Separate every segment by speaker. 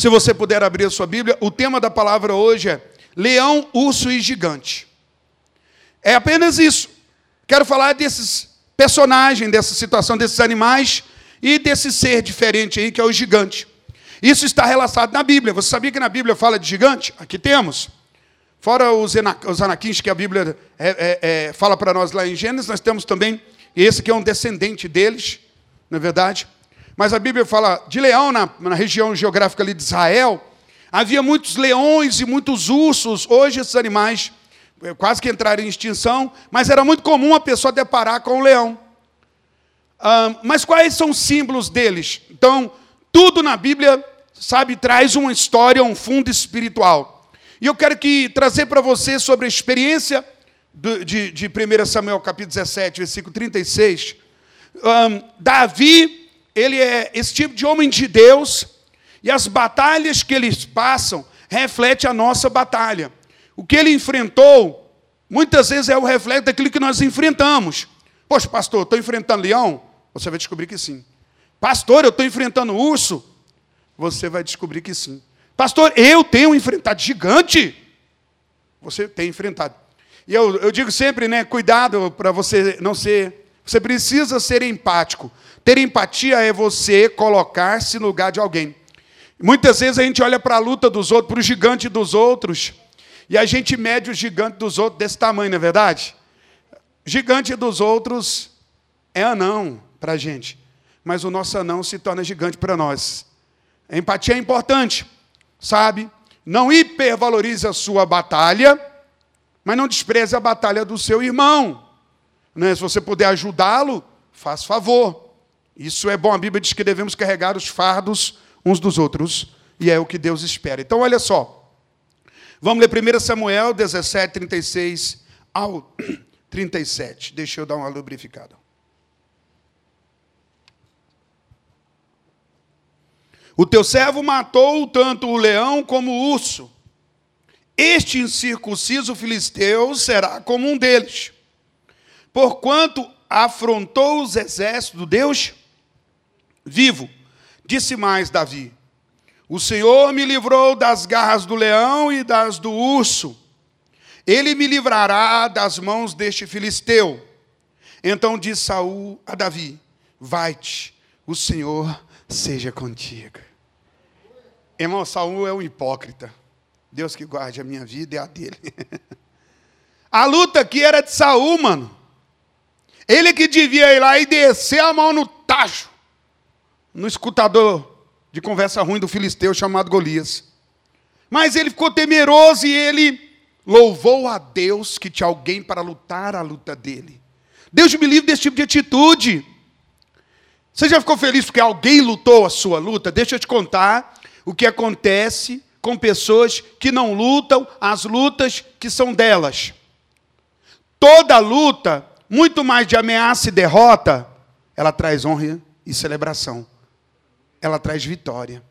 Speaker 1: Se você puder abrir a sua Bíblia, o tema da palavra hoje é leão, urso e gigante. É apenas isso. Quero falar desses personagens, dessa situação, desses animais e desse ser diferente aí que é o gigante. Isso está relacionado na Bíblia. Você sabia que na Bíblia fala de gigante? Aqui temos. Fora os, os anaquins que a Bíblia é, é, é, fala para nós lá em Gênesis, nós temos também esse que é um descendente deles, não é verdade? Mas a Bíblia fala de leão na, na região geográfica ali de Israel. Havia muitos leões e muitos ursos. Hoje esses animais eh, quase que entraram em extinção, mas era muito comum a pessoa deparar com o leão. Ah, mas quais são os símbolos deles? Então, tudo na Bíblia, sabe, traz uma história, um fundo espiritual. E eu quero que trazer para você sobre a experiência de, de 1 Samuel capítulo 17, versículo 36. Um, Davi, ele é esse tipo de homem de Deus, e as batalhas que eles passam reflete a nossa batalha. O que ele enfrentou, muitas vezes é o reflexo daquilo que nós enfrentamos. Poxa, pastor, estou enfrentando leão? Você vai descobrir que sim. Pastor, eu estou enfrentando urso? Você vai descobrir que sim. Pastor, eu tenho enfrentado gigante. Você tem enfrentado. E eu, eu digo sempre, né, cuidado para você não ser. Você precisa ser empático. Ter empatia é você colocar-se no lugar de alguém. Muitas vezes a gente olha para a luta dos outros, para o gigante dos outros, e a gente mede o gigante dos outros desse tamanho, não é verdade? Gigante dos outros é anão para a gente, mas o nosso anão se torna gigante para nós. A empatia é importante sabe? Não hipervalorize a sua batalha, mas não despreze a batalha do seu irmão. Né? Se você puder ajudá-lo, faz favor. Isso é bom. A Bíblia diz que devemos carregar os fardos uns dos outros, e é o que Deus espera. Então, olha só. Vamos ler 1 Samuel 17, 36 ao 37. Deixa eu dar uma lubrificada. O teu servo matou tanto o leão como o urso. Este incircunciso filisteu será como um deles, porquanto afrontou os exércitos do Deus vivo. Disse mais Davi: O Senhor me livrou das garras do leão e das do urso. Ele me livrará das mãos deste filisteu. Então disse Saul a Davi: Vai-te, o Senhor seja contigo. Irmão, Saul é um hipócrita. Deus que guarde a minha vida e a dele. a luta aqui era de Saul, mano. Ele que devia ir lá e descer a mão no tacho, no escutador de conversa ruim do filisteu chamado Golias. Mas ele ficou temeroso e ele louvou a Deus que tinha alguém para lutar a luta dele. Deus me livre desse tipo de atitude. Você já ficou feliz porque alguém lutou a sua luta? Deixa eu te contar o que acontece com pessoas que não lutam as lutas que são delas. Toda luta, muito mais de ameaça e derrota, ela traz honra e celebração. Ela traz vitória.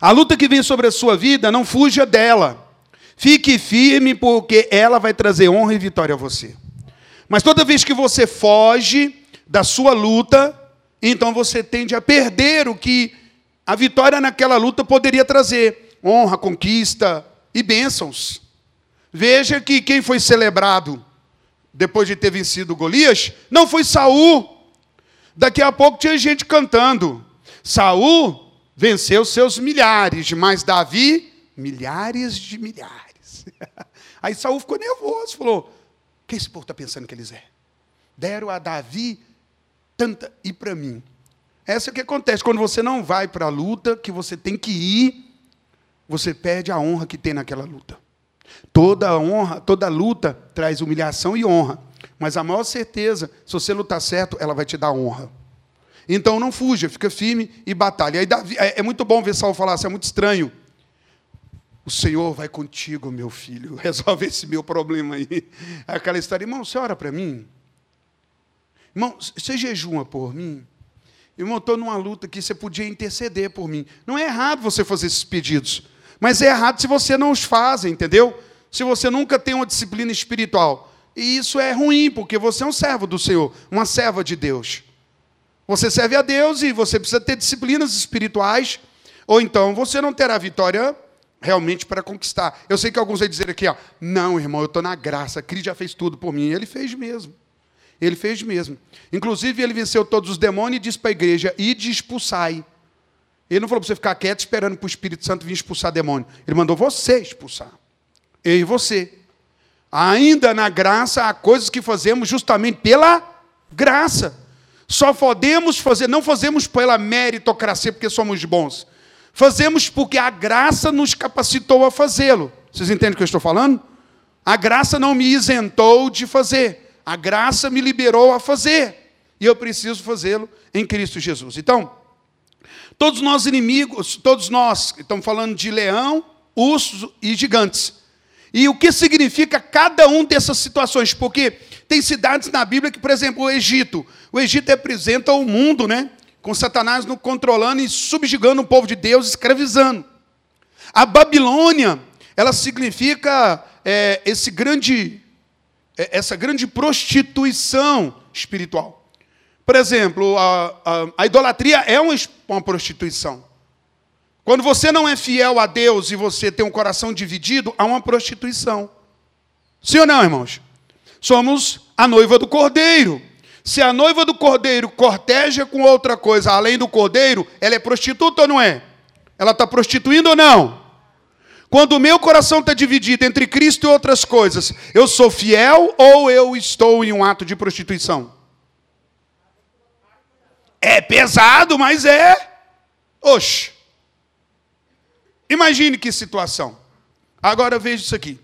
Speaker 1: A luta que vem sobre a sua vida, não fuja dela. Fique firme, porque ela vai trazer honra e vitória a você. Mas toda vez que você foge da sua luta, então você tende a perder o que a vitória naquela luta poderia trazer honra, conquista e bênçãos. Veja que quem foi celebrado depois de ter vencido Golias não foi Saul. Daqui a pouco tinha gente cantando. Saul venceu seus milhares, mas Davi milhares de milhares. Aí Saul ficou nervoso, falou: "O que esse povo está pensando que eles é? Deram a Davi tanta e para mim essa é o que acontece quando você não vai para a luta que você tem que ir, você perde a honra que tem naquela luta. Toda honra, toda luta traz humilhação e honra, mas a maior certeza, se você lutar certo, ela vai te dar honra. Então não fuja, fica firme e batalha. Aí Davi, é, é muito bom ver Saul falar, isso é muito estranho. O Senhor vai contigo, meu filho, resolve esse meu problema aí. Aquela história, irmão, você ora para mim? Irmão, você jejuma por mim? Irmão, estou numa luta que você podia interceder por mim. Não é errado você fazer esses pedidos, mas é errado se você não os faz, entendeu? Se você nunca tem uma disciplina espiritual. E isso é ruim, porque você é um servo do Senhor, uma serva de Deus. Você serve a Deus e você precisa ter disciplinas espirituais ou então você não terá vitória realmente para conquistar. Eu sei que alguns vão dizer aqui, ó, não, irmão, eu estou na graça, Cristo já fez tudo por mim. Ele fez mesmo. Ele fez mesmo. Inclusive, ele venceu todos os demônios e disse para a igreja: ide expulsai. Ele não falou para você ficar quieto esperando para o Espírito Santo vir expulsar demônio. Ele mandou você expulsar. Eu e você. Ainda na graça, há coisas que fazemos justamente pela graça. Só podemos fazer, não fazemos pela meritocracia porque somos bons. Fazemos porque a graça nos capacitou a fazê-lo. Vocês entendem o que eu estou falando? A graça não me isentou de fazer. A graça me liberou a fazer. E eu preciso fazê-lo em Cristo Jesus. Então, todos nós inimigos, todos nós, estamos falando de leão, ursos e gigantes. E o que significa cada um dessas situações? Porque tem cidades na Bíblia que, por exemplo, o Egito. O Egito representa o mundo, né? Com Satanás no controlando e subjugando o povo de Deus, escravizando. A Babilônia, ela significa é, esse grande, é, essa grande prostituição espiritual. Por exemplo, a, a, a idolatria é uma, uma prostituição. Quando você não é fiel a Deus e você tem um coração dividido, há uma prostituição. Sim ou não, irmãos? Somos a noiva do cordeiro. Se a noiva do cordeiro corteja com outra coisa além do cordeiro, ela é prostituta ou não é? Ela está prostituindo ou não? Quando o meu coração está dividido entre Cristo e outras coisas, eu sou fiel ou eu estou em um ato de prostituição? É pesado, mas é. Oxe. Imagine que situação. Agora veja isso aqui.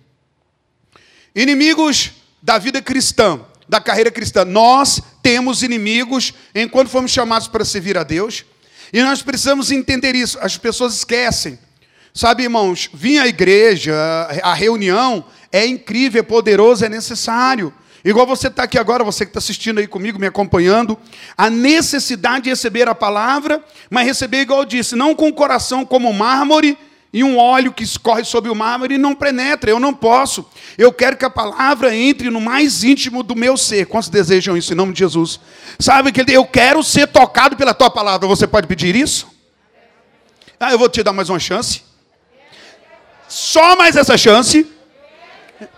Speaker 1: Inimigos da vida cristã, da carreira cristã. Nós temos inimigos enquanto fomos chamados para servir a Deus. E nós precisamos entender isso. As pessoas esquecem. Sabe, irmãos, vir à igreja, a reunião, é incrível, é poderoso, é necessário. Igual você está aqui agora, você que está assistindo aí comigo, me acompanhando, a necessidade de receber a palavra, mas receber, igual eu disse, não com o coração como mármore e um óleo que escorre sobre o mármore e não penetra. Eu não posso. Eu quero que a palavra entre no mais íntimo do meu ser. Quantos desejam isso em nome de Jesus? Sabe que eu quero ser tocado pela tua palavra. Você pode pedir isso? Ah, eu vou te dar mais uma chance. Só mais essa chance.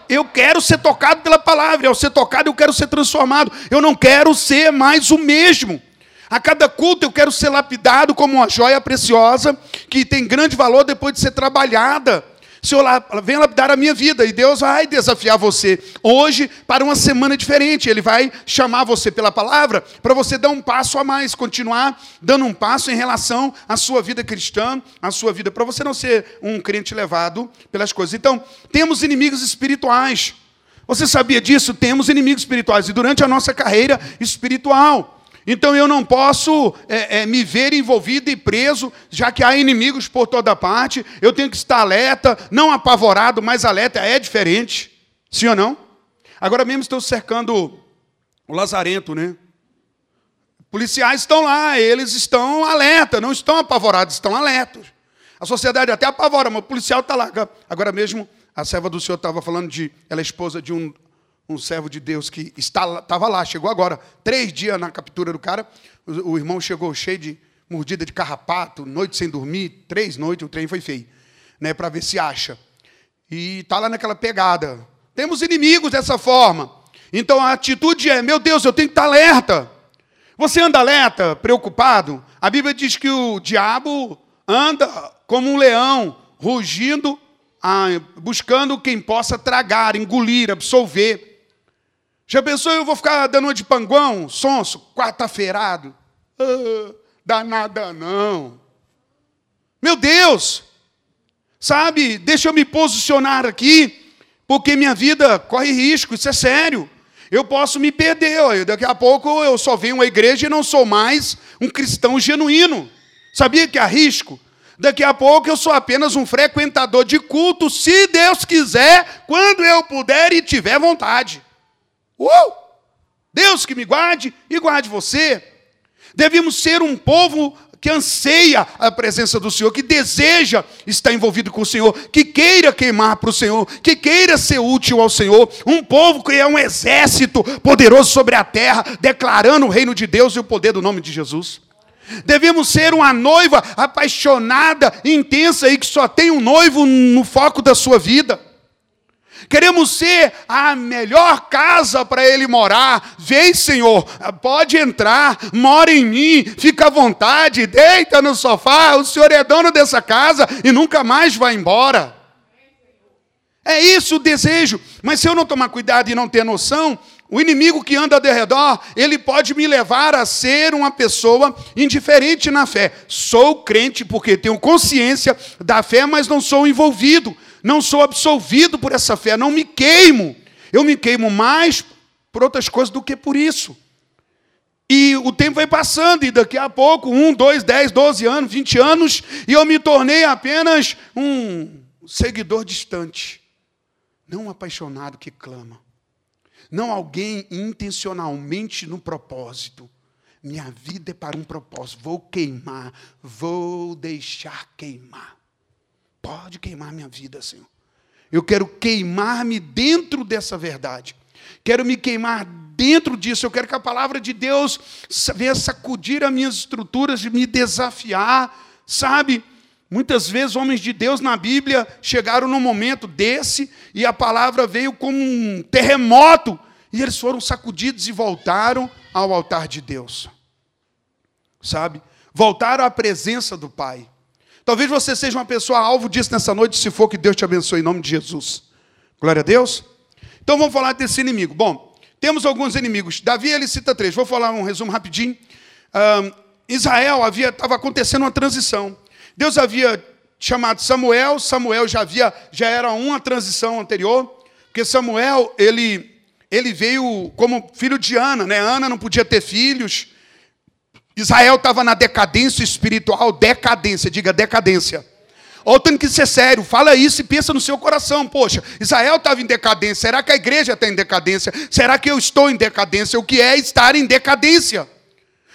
Speaker 1: Eu quero ser tocado pela palavra. Ao ser tocado, eu quero ser transformado. Eu não quero ser mais o mesmo. A cada culto eu quero ser lapidado como uma joia preciosa que tem grande valor depois de ser trabalhada. Senhor, vem lapidar a minha vida e Deus vai desafiar você hoje para uma semana diferente. Ele vai chamar você pela palavra para você dar um passo a mais, continuar dando um passo em relação à sua vida cristã, à sua vida, para você não ser um crente levado pelas coisas. Então, temos inimigos espirituais. Você sabia disso? Temos inimigos espirituais e durante a nossa carreira espiritual. Então eu não posso é, é, me ver envolvido e preso, já que há inimigos por toda parte. Eu tenho que estar alerta, não apavorado, mas alerta é diferente. Sim ou não? Agora mesmo estão cercando o Lazarento, né? Policiais estão lá, eles estão alerta, não estão apavorados, estão alertos. A sociedade até apavora, mas o policial está lá. Agora mesmo, a serva do senhor estava falando de. Ela é esposa de um um servo de Deus que estava lá, chegou agora, três dias na captura do cara. O, o, irmão chegou cheio de mordida de carrapato, noite sem dormir, três noites, o trem foi feio, né, para ver se acha. E está lá naquela pegada. Temos inimigos dessa forma. Então a atitude é: meu Deus, eu tenho que estar alerta. Você anda alerta, preocupado? A Bíblia diz que o diabo anda como um leão, rugindo, ah, buscando quem possa tragar, engolir, absolver. Já pensou eu vou ficar dando uma de panguão, sonso, quarta-feirado? Ah, dá nada não. Meu Deus! Sabe, deixa eu me posicionar aqui, porque minha vida corre risco, isso é sério. Eu posso me perder, daqui a pouco eu só venho à igreja e não sou mais um cristão genuíno. Sabia que há risco? Daqui a pouco eu sou apenas um frequentador de culto, se Deus quiser, quando eu puder e tiver vontade. Uh! Deus que me guarde e guarde você. Devemos ser um povo que anseia a presença do Senhor, que deseja estar envolvido com o Senhor, que queira queimar para o Senhor, que queira ser útil ao Senhor. Um povo que é um exército poderoso sobre a terra, declarando o reino de Deus e o poder do nome de Jesus. Devemos ser uma noiva apaixonada, intensa e que só tem um noivo no foco da sua vida. Queremos ser a melhor casa para ele morar. Vem, Senhor, pode entrar, mora em mim, fica à vontade, deita no sofá. O Senhor é dono dessa casa e nunca mais vai embora. É isso o desejo. Mas se eu não tomar cuidado e não ter noção, o inimigo que anda ao redor, ele pode me levar a ser uma pessoa indiferente na fé. Sou crente porque tenho consciência da fé, mas não sou envolvido não sou absolvido por essa fé, não me queimo. Eu me queimo mais por outras coisas do que por isso. E o tempo vai passando, e daqui a pouco, um, dois, dez, doze anos, vinte anos, e eu me tornei apenas um seguidor distante, não um apaixonado que clama, não alguém intencionalmente no propósito. Minha vida é para um propósito, vou queimar, vou deixar queimar. Pode queimar minha vida, Senhor. Eu quero queimar-me dentro dessa verdade. Quero me queimar dentro disso. Eu quero que a palavra de Deus venha sacudir as minhas estruturas, me desafiar, sabe? Muitas vezes homens de Deus na Bíblia chegaram num momento desse e a palavra veio como um terremoto e eles foram sacudidos e voltaram ao altar de Deus. Sabe? Voltaram à presença do Pai. Talvez você seja uma pessoa alvo disso nessa noite, se for que Deus te abençoe em nome de Jesus. Glória a Deus. Então vamos falar desse inimigo. Bom, temos alguns inimigos. Davi ele cita três. Vou falar um resumo rapidinho. Israel havia estava acontecendo uma transição. Deus havia chamado Samuel. Samuel já havia já era uma transição anterior, porque Samuel ele ele veio como filho de Ana, né? Ana não podia ter filhos. Israel estava na decadência espiritual, decadência, diga decadência. Ou tem que ser sério, fala isso e pensa no seu coração. Poxa, Israel estava em decadência, será que a igreja está em decadência? Será que eu estou em decadência? O que é estar em decadência?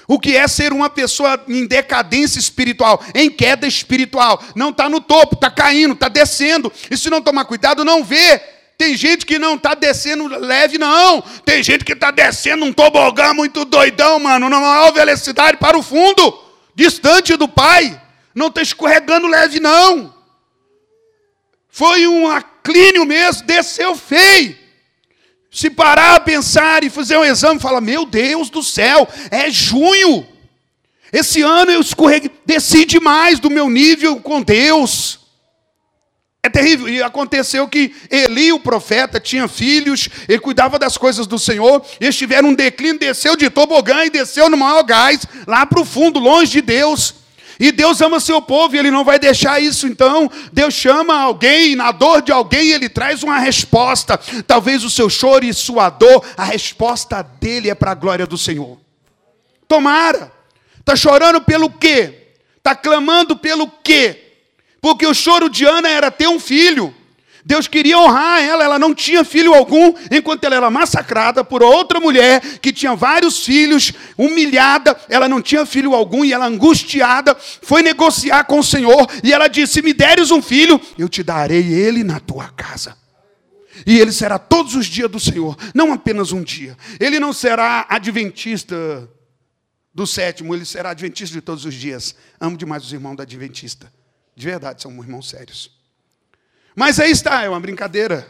Speaker 1: O que é ser uma pessoa em decadência espiritual, em queda espiritual? Não está no topo, está caindo, está descendo. E se não tomar cuidado, não vê tem gente que não está descendo leve, não. Tem gente que está descendo um tobogã muito doidão, mano, na maior velocidade para o fundo, distante do Pai. Não está escorregando leve, não. Foi um aclínio mesmo, desceu feio. Se parar a pensar e fazer um exame, fala: Meu Deus do céu, é junho. Esse ano eu escorreguei, desci demais do meu nível com Deus. É terrível. E aconteceu que Eli, o profeta, tinha filhos, ele cuidava das coisas do Senhor, eles tiveram um declínio, desceu de tobogã e desceu no maior gás, lá para o fundo, longe de Deus. E Deus ama seu povo e ele não vai deixar isso. Então, Deus chama alguém, na dor de alguém, ele traz uma resposta. Talvez o seu choro e sua dor, a resposta dele é para a glória do Senhor. Tomara. Está chorando pelo quê? Está clamando pelo quê? Porque o choro de Ana era ter um filho. Deus queria honrar ela, ela não tinha filho algum, enquanto ela era massacrada por outra mulher que tinha vários filhos, humilhada, ela não tinha filho algum e ela angustiada, foi negociar com o Senhor e ela disse: "Se me deres um filho, eu te darei ele na tua casa". E ele será todos os dias do Senhor, não apenas um dia. Ele não será adventista do sétimo, ele será adventista de todos os dias. Amo demais os irmãos da adventista. De verdade, são irmãos sérios. Mas aí está, é uma brincadeira,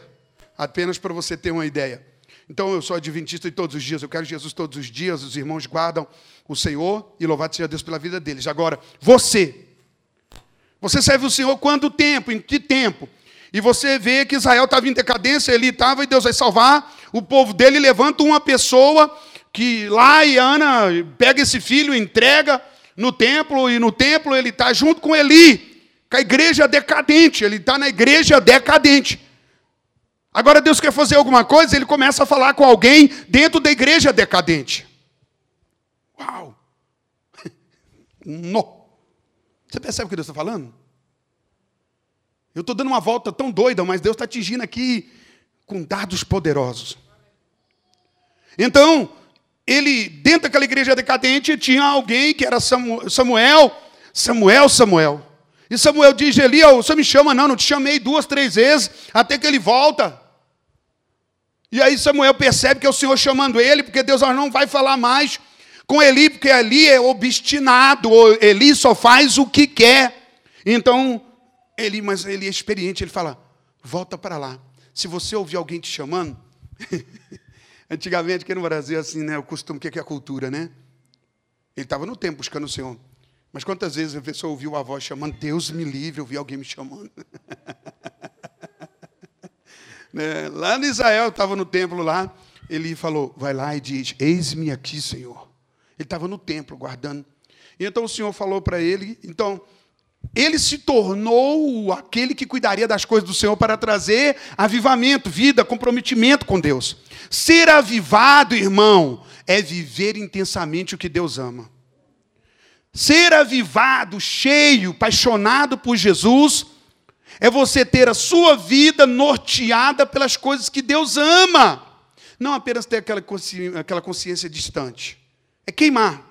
Speaker 1: apenas para você ter uma ideia. Então eu sou adventista de todos os dias, eu quero Jesus todos os dias, os irmãos guardam o Senhor e louvado seja Deus pela vida deles. Agora, você, você serve o Senhor quanto tempo? Em que tempo? E você vê que Israel estava em decadência, ele estava e Deus vai salvar o povo dele, levanta uma pessoa que lá e Ana pega esse filho, entrega no templo, e no templo ele está junto com Eli com a igreja decadente, ele está na igreja decadente. Agora Deus quer fazer alguma coisa, ele começa a falar com alguém dentro da igreja decadente. Uau! No. Você percebe o que Deus está falando? Eu estou dando uma volta tão doida, mas Deus está atingindo aqui com dados poderosos. Então, ele, dentro daquela igreja decadente, tinha alguém que era Samuel, Samuel, Samuel. E Samuel diz: Eli, você me chama? Não, não te chamei duas, três vezes, até que ele volta. E aí Samuel percebe que é o Senhor chamando ele, porque Deus não vai falar mais com Eli, porque Eli é obstinado, Eli só faz o que quer. Então, Eli, mas ele é experiente, ele fala: volta para lá. Se você ouvir alguém te chamando, antigamente aqui no Brasil, assim, né? O costume, o que é a cultura, né? Ele estava no tempo buscando o Senhor. Mas quantas vezes a pessoa ouviu a voz chamando, Deus me livre, eu ouvi alguém me chamando. né? Lá no Israel, estava no templo lá, ele falou, vai lá e diz, eis-me aqui, Senhor. Ele estava no templo guardando. E então o Senhor falou para ele, então, ele se tornou aquele que cuidaria das coisas do Senhor para trazer avivamento, vida, comprometimento com Deus. Ser avivado, irmão, é viver intensamente o que Deus ama. Ser avivado, cheio, apaixonado por Jesus, é você ter a sua vida norteada pelas coisas que Deus ama. Não apenas ter aquela consciência, aquela consciência distante. É queimar.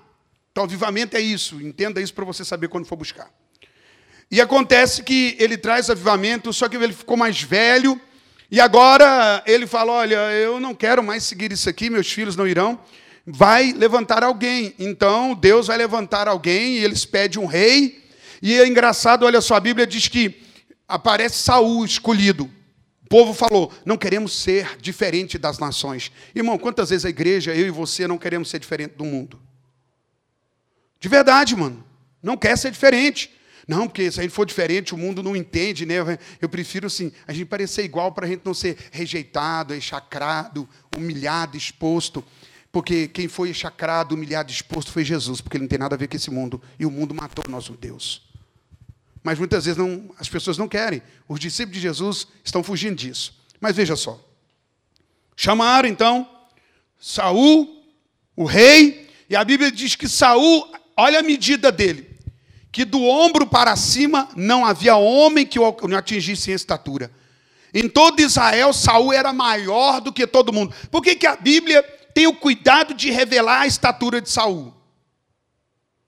Speaker 1: Então, avivamento é isso. Entenda isso para você saber quando for buscar. E acontece que ele traz avivamento, só que ele ficou mais velho. E agora ele fala: Olha, eu não quero mais seguir isso aqui, meus filhos não irão vai levantar alguém. Então, Deus vai levantar alguém e eles pedem um rei. E é engraçado, olha só, a Bíblia diz que aparece Saul escolhido. O povo falou: não queremos ser diferente das nações. Irmão, quantas vezes a igreja, eu e você, não queremos ser diferente do mundo? De verdade, mano. Não quer ser diferente. Não, porque se a gente for diferente, o mundo não entende, né? Eu prefiro, assim, a gente parecer igual para a gente não ser rejeitado, enxacrado, humilhado, exposto. Porque quem foi chacrado, humilhado, exposto foi Jesus, porque ele não tem nada a ver com esse mundo. E o mundo matou o nosso Deus. Mas muitas vezes não, as pessoas não querem. Os discípulos de Jesus estão fugindo disso. Mas veja só. Chamaram então Saul, o rei, e a Bíblia diz que Saul, olha a medida dele, que do ombro para cima não havia homem que o atingisse em estatura. Em todo Israel, Saul era maior do que todo mundo. Por que, que a Bíblia tem o cuidado de revelar a estatura de Saul.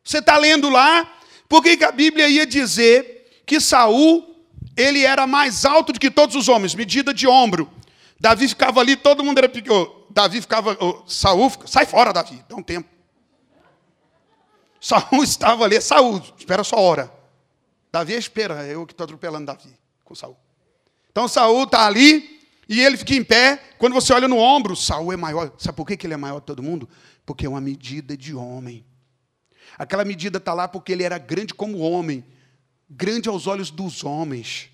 Speaker 1: Você está lendo lá, por que a Bíblia ia dizer que Saul ele era mais alto do que todos os homens, medida de ombro. Davi ficava ali, todo mundo era pequeno. Davi ficava, oh, Saul, sai fora, Davi, dá um tempo. Saul estava ali, Saul, espera sua hora. Davi espera, eu que estou atropelando Davi com Saul. Então Saul está ali, e ele fica em pé. Quando você olha no ombro, Saul é maior. Sabe por que ele é maior que todo mundo? Porque é uma medida de homem. Aquela medida está lá porque ele era grande como homem, grande aos olhos dos homens.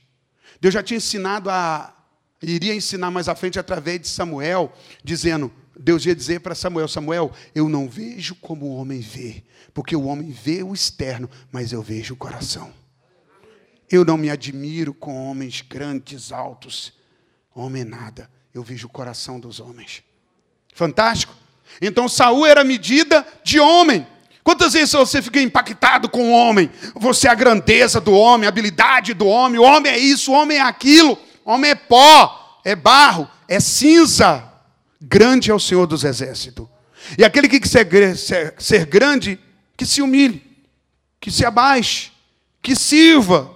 Speaker 1: Deus já tinha ensinado a. Iria ensinar mais à frente através de Samuel, dizendo: Deus ia dizer para Samuel: Samuel, eu não vejo como o homem vê, porque o homem vê o externo, mas eu vejo o coração. Eu não me admiro com homens grandes, altos. Homem nada, eu vejo o coração dos homens. Fantástico? Então Saul era medida de homem. Quantas vezes você fica impactado com o homem? Você é a grandeza do homem, a habilidade do homem. O homem é isso, o homem é aquilo. O homem é pó, é barro, é cinza. Grande é o Senhor dos exércitos. E aquele que quer ser, ser grande, que se humilhe, que se abaixe, que sirva.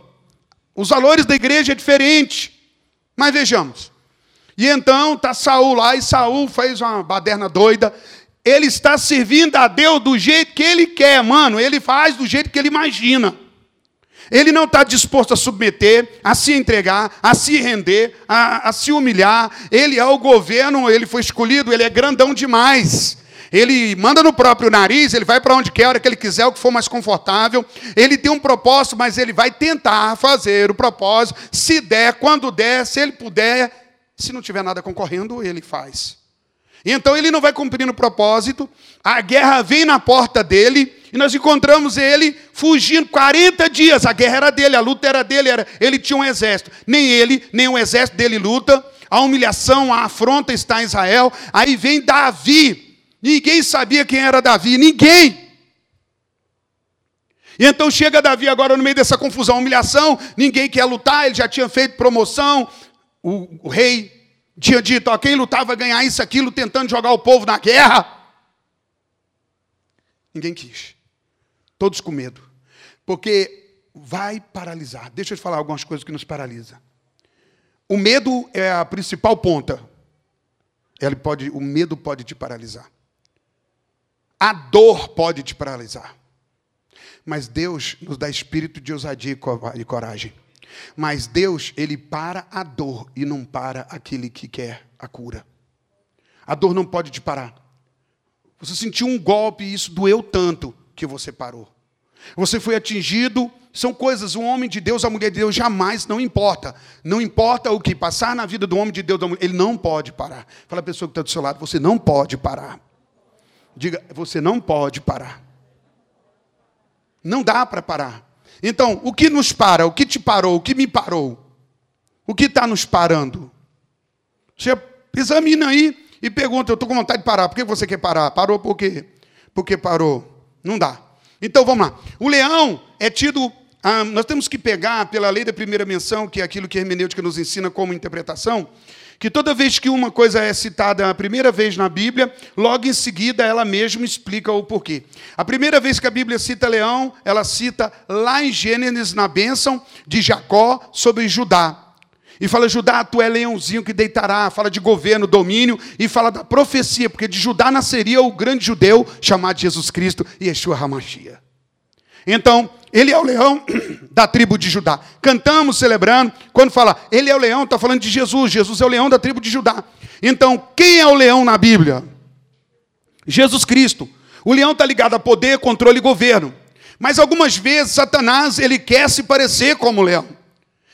Speaker 1: Os valores da igreja é diferente. Mas vejamos. E então está Saul lá, e Saul fez uma baderna doida. Ele está servindo a Deus do jeito que ele quer, mano. Ele faz do jeito que ele imagina. Ele não está disposto a submeter, a se entregar, a se render, a, a se humilhar. Ele é o governo, ele foi escolhido, ele é grandão demais. Ele manda no próprio nariz, ele vai para onde quer, a hora que ele quiser, o que for mais confortável. Ele tem um propósito, mas ele vai tentar fazer o propósito, se der, quando der, se ele puder. Se não tiver nada concorrendo, ele faz. Então ele não vai cumprindo o propósito, a guerra vem na porta dele, e nós encontramos ele fugindo 40 dias. A guerra era dele, a luta era dele, era, ele tinha um exército. Nem ele, nem o exército dele luta. A humilhação, a afronta está em Israel. Aí vem Davi, Ninguém sabia quem era Davi, ninguém. E então chega Davi agora no meio dessa confusão, humilhação, ninguém quer lutar, ele já tinha feito promoção, o, o rei tinha dito, ó, quem lutar vai ganhar isso, aquilo, tentando jogar o povo na guerra. Ninguém quis. Todos com medo. Porque vai paralisar. Deixa eu te falar algumas coisas que nos paralisam. O medo é a principal ponta. Ele pode, o medo pode te paralisar. A dor pode te paralisar. Mas Deus nos dá espírito de ousadia e coragem. Mas Deus, ele para a dor e não para aquele que quer a cura. A dor não pode te parar. Você sentiu um golpe e isso doeu tanto que você parou. Você foi atingido, são coisas, o homem de Deus, a mulher de Deus, jamais, não importa. Não importa o que passar na vida do homem de Deus, ele não pode parar. Fala a pessoa que está do seu lado, você não pode parar. Diga, você não pode parar. Não dá para parar. Então, o que nos para? O que te parou? O que me parou? O que está nos parando? Você examina aí e pergunta: Eu estou com vontade de parar. Por que você quer parar? Parou por quê? Porque parou. Não dá. Então vamos lá. O leão é tido. Ah, nós temos que pegar pela lei da primeira menção, que é aquilo que a hermenêutica nos ensina como interpretação que toda vez que uma coisa é citada a primeira vez na Bíblia, logo em seguida ela mesma explica o porquê. A primeira vez que a Bíblia cita leão, ela cita lá em Gênesis, na bênção de Jacó sobre Judá. E fala, Judá, tu é leãozinho que deitará. Fala de governo, domínio. E fala da profecia, porque de Judá nasceria o grande judeu chamado Jesus Cristo, Yeshua HaMashiach. Então, ele é o leão da tribo de Judá. Cantamos, celebrando. Quando fala, ele é o leão, está falando de Jesus. Jesus é o leão da tribo de Judá. Então, quem é o leão na Bíblia? Jesus Cristo. O leão está ligado a poder, controle e governo. Mas algumas vezes Satanás ele quer se parecer como o leão.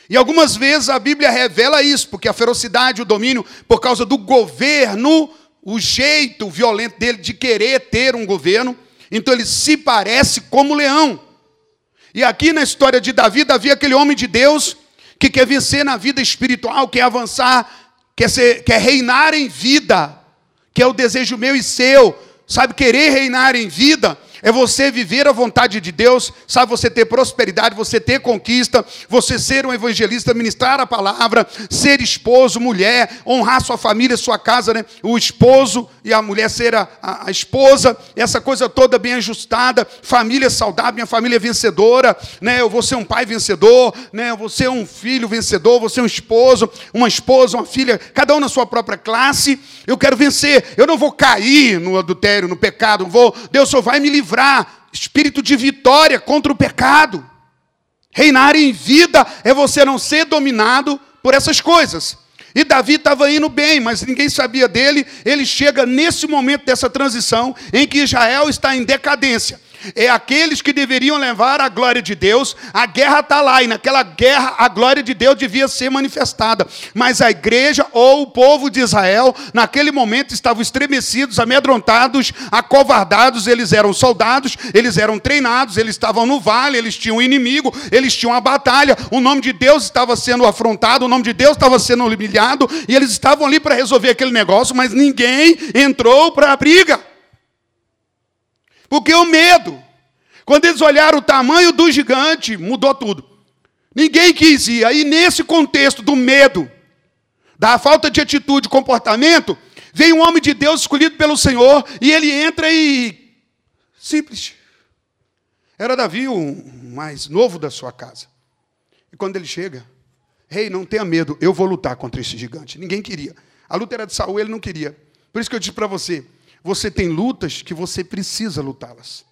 Speaker 1: E algumas vezes a Bíblia revela isso, porque a ferocidade, o domínio, por causa do governo, o jeito violento dele de querer ter um governo, então ele se parece como leão. E aqui na história de Davi, Davi é aquele homem de Deus que quer vencer na vida espiritual, quer avançar, quer, ser, quer reinar em vida, que é o desejo meu e seu, sabe, querer reinar em vida é você viver a vontade de Deus, sabe? Você ter prosperidade, você ter conquista, você ser um evangelista, ministrar a palavra, ser esposo, mulher, honrar sua família, sua casa, né? O esposo e a mulher ser a, a, a esposa, essa coisa toda bem ajustada, família saudável, minha família é vencedora, né? Eu vou ser um pai vencedor, né? Eu vou ser um filho vencedor, vou ser um esposo, uma esposa, uma filha, cada um na sua própria classe. Eu quero vencer, eu não vou cair no adultério, no pecado, vou, Deus só vai me livrar livrar, espírito de vitória contra o pecado. Reinar em vida é você não ser dominado por essas coisas. E Davi estava indo bem, mas ninguém sabia dele. Ele chega nesse momento dessa transição em que Israel está em decadência é aqueles que deveriam levar a glória de Deus. A guerra está lá, e naquela guerra a glória de Deus devia ser manifestada. Mas a igreja ou o povo de Israel, naquele momento, estavam estremecidos, amedrontados, acovardados. Eles eram soldados, eles eram treinados, eles estavam no vale, eles tinham um inimigo, eles tinham a batalha. O nome de Deus estava sendo afrontado, o nome de Deus estava sendo humilhado, e eles estavam ali para resolver aquele negócio, mas ninguém entrou para a briga. Porque o medo. Quando eles olharam o tamanho do gigante, mudou tudo. Ninguém quis ir. Aí, nesse contexto do medo, da falta de atitude e comportamento, vem um homem de Deus escolhido pelo Senhor e ele entra e. Simples. Era Davi o mais novo da sua casa. E quando ele chega, rei, hey, não tenha medo, eu vou lutar contra esse gigante. Ninguém queria. A luta era de Saul, ele não queria. Por isso que eu disse para você: você tem lutas que você precisa lutá-las.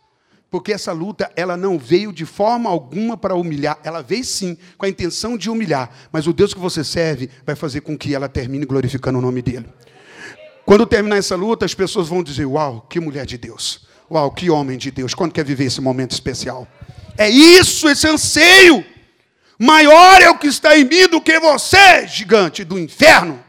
Speaker 1: Porque essa luta, ela não veio de forma alguma para humilhar, ela veio sim com a intenção de humilhar, mas o Deus que você serve vai fazer com que ela termine glorificando o nome dele. Quando terminar essa luta, as pessoas vão dizer: Uau, que mulher de Deus! Uau, que homem de Deus! Quando quer viver esse momento especial? É isso, esse anseio. Maior é o que está em mim do que você, gigante do inferno.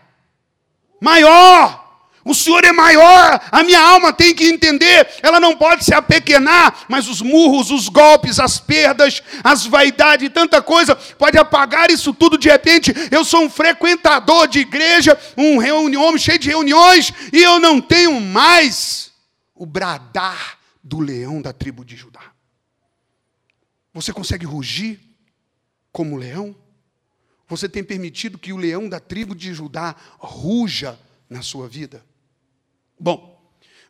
Speaker 1: Maior. O Senhor é maior, a minha alma tem que entender, ela não pode se apequenar, mas os murros, os golpes, as perdas, as vaidades tanta coisa pode apagar isso tudo de repente. Eu sou um frequentador de igreja, um homem cheio de reuniões, e eu não tenho mais o bradar do leão da tribo de Judá. Você consegue rugir como leão? Você tem permitido que o leão da tribo de Judá ruja na sua vida? Bom,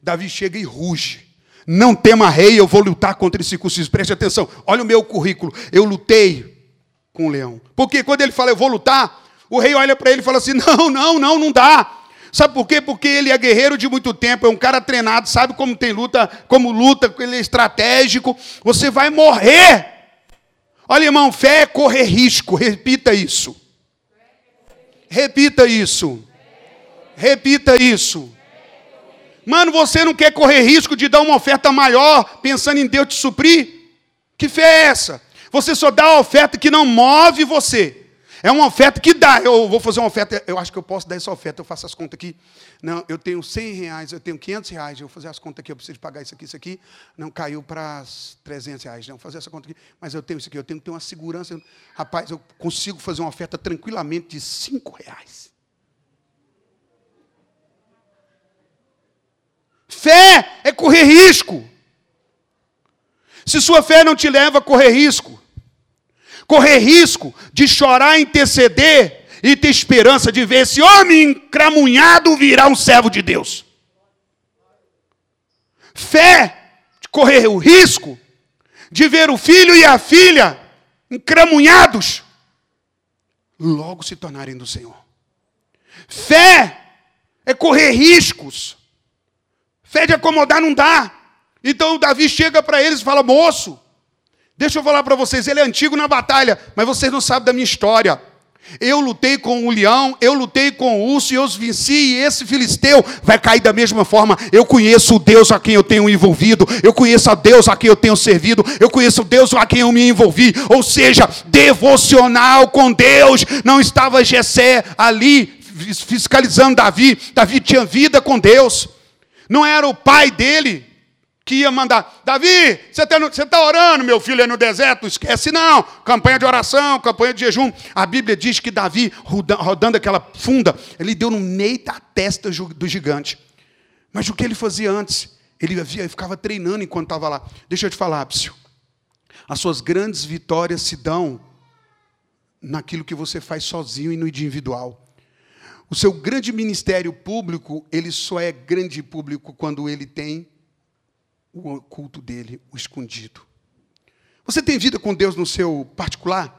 Speaker 1: Davi chega e ruge. Não tema rei, eu vou lutar contra esse circunciso. Preste atenção, olha o meu currículo. Eu lutei com o leão. Porque quando ele fala, eu vou lutar, o rei olha para ele e fala assim: não, não, não, não dá. Sabe por quê? Porque ele é guerreiro de muito tempo, é um cara treinado, sabe como tem luta, como luta, ele é estratégico. Você vai morrer. Olha, irmão, fé é correr risco. Repita isso. Repita isso. Repita isso. Mano, você não quer correr risco de dar uma oferta maior pensando em Deus te suprir? Que fé é essa? Você só dá a oferta que não move você. É uma oferta que dá. Eu vou fazer uma oferta, eu acho que eu posso dar essa oferta, eu faço as contas aqui. Não, eu tenho 100 reais, eu tenho 500 reais, eu vou fazer as contas aqui, eu preciso pagar isso aqui, isso aqui. Não, caiu para 300 reais, não, vou fazer essa conta aqui. Mas eu tenho isso aqui, eu tenho que ter uma segurança. Rapaz, eu consigo fazer uma oferta tranquilamente de 5 reais. Fé é correr risco. Se sua fé não te leva a correr risco, correr risco de chorar, interceder e ter esperança de ver esse homem encramunhado virar um servo de Deus. Fé de correr o risco de ver o filho e a filha encramunhados logo se tornarem do Senhor. Fé é correr riscos. Fé de acomodar não dá. Então o Davi chega para eles e fala: moço, Deixa eu falar para vocês, ele é antigo na batalha, mas vocês não sabem da minha história. Eu lutei com o leão, eu lutei com o urso e eu os venci, e esse filisteu vai cair da mesma forma. Eu conheço o Deus a quem eu tenho envolvido, eu conheço a Deus a quem eu tenho servido, eu conheço o Deus a quem eu me envolvi. Ou seja, devocional com Deus. Não estava Jessé ali fiscalizando Davi, Davi tinha vida com Deus. Não era o pai dele, que ia mandar, Davi, você está tá orando, meu filho, é no deserto? Esquece não, campanha de oração, campanha de jejum. A Bíblia diz que Davi, rodando aquela funda, ele deu no meio da testa do gigante. Mas o que ele fazia antes? Ele, havia, ficava treinando enquanto estava lá. Deixa eu te falar, Psio. As suas grandes vitórias se dão naquilo que você faz sozinho e no individual. O seu grande ministério público, ele só é grande público quando ele tem o oculto dele, o escondido. Você tem vida com Deus no seu particular?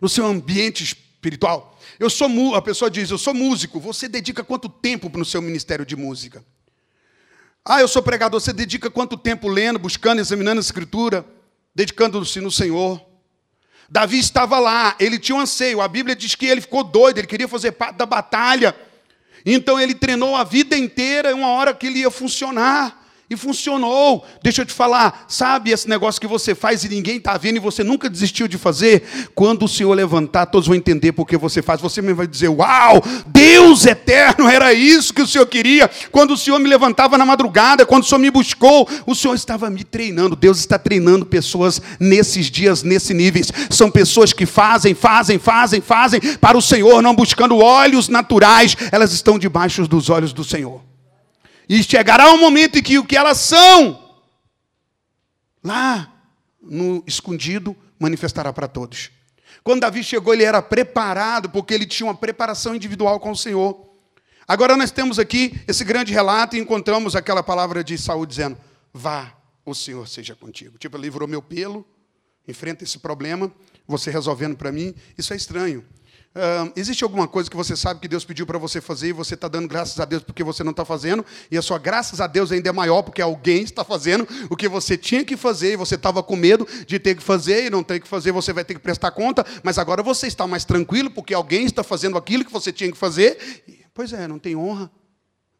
Speaker 1: No seu ambiente espiritual? Eu sou a pessoa diz, eu sou músico. Você dedica quanto tempo no seu ministério de música? Ah, eu sou pregador. Você dedica quanto tempo lendo, buscando, examinando a escritura, dedicando-se no Senhor? Davi estava lá, ele tinha um anseio. A Bíblia diz que ele ficou doido, ele queria fazer parte da batalha. Então ele treinou a vida inteira, uma hora que ele ia funcionar. E funcionou. Deixa eu te falar, sabe esse negócio que você faz e ninguém está vendo e você nunca desistiu de fazer? Quando o Senhor levantar, todos vão entender por que você faz. Você mesmo vai dizer: Uau, Deus eterno, era isso que o Senhor queria. Quando o Senhor me levantava na madrugada, quando o Senhor me buscou, o Senhor estava me treinando. Deus está treinando pessoas nesses dias, nesses níveis. São pessoas que fazem, fazem, fazem, fazem para o Senhor, não buscando olhos naturais, elas estão debaixo dos olhos do Senhor. E chegará um momento em que o que elas são, lá no escondido, manifestará para todos. Quando Davi chegou, ele era preparado, porque ele tinha uma preparação individual com o Senhor. Agora nós temos aqui esse grande relato e encontramos aquela palavra de Saúl dizendo: Vá, o Senhor seja contigo. Tipo, livrou meu pelo, enfrenta esse problema, você resolvendo para mim. Isso é estranho. Uh, existe alguma coisa que você sabe que Deus pediu para você fazer e você está dando graças a Deus porque você não está fazendo, e a sua graças a Deus ainda é maior porque alguém está fazendo o que você tinha que fazer e você estava com medo de ter que fazer e não ter que fazer, você vai ter que prestar conta, mas agora você está mais tranquilo porque alguém está fazendo aquilo que você tinha que fazer. Pois é, não tem honra,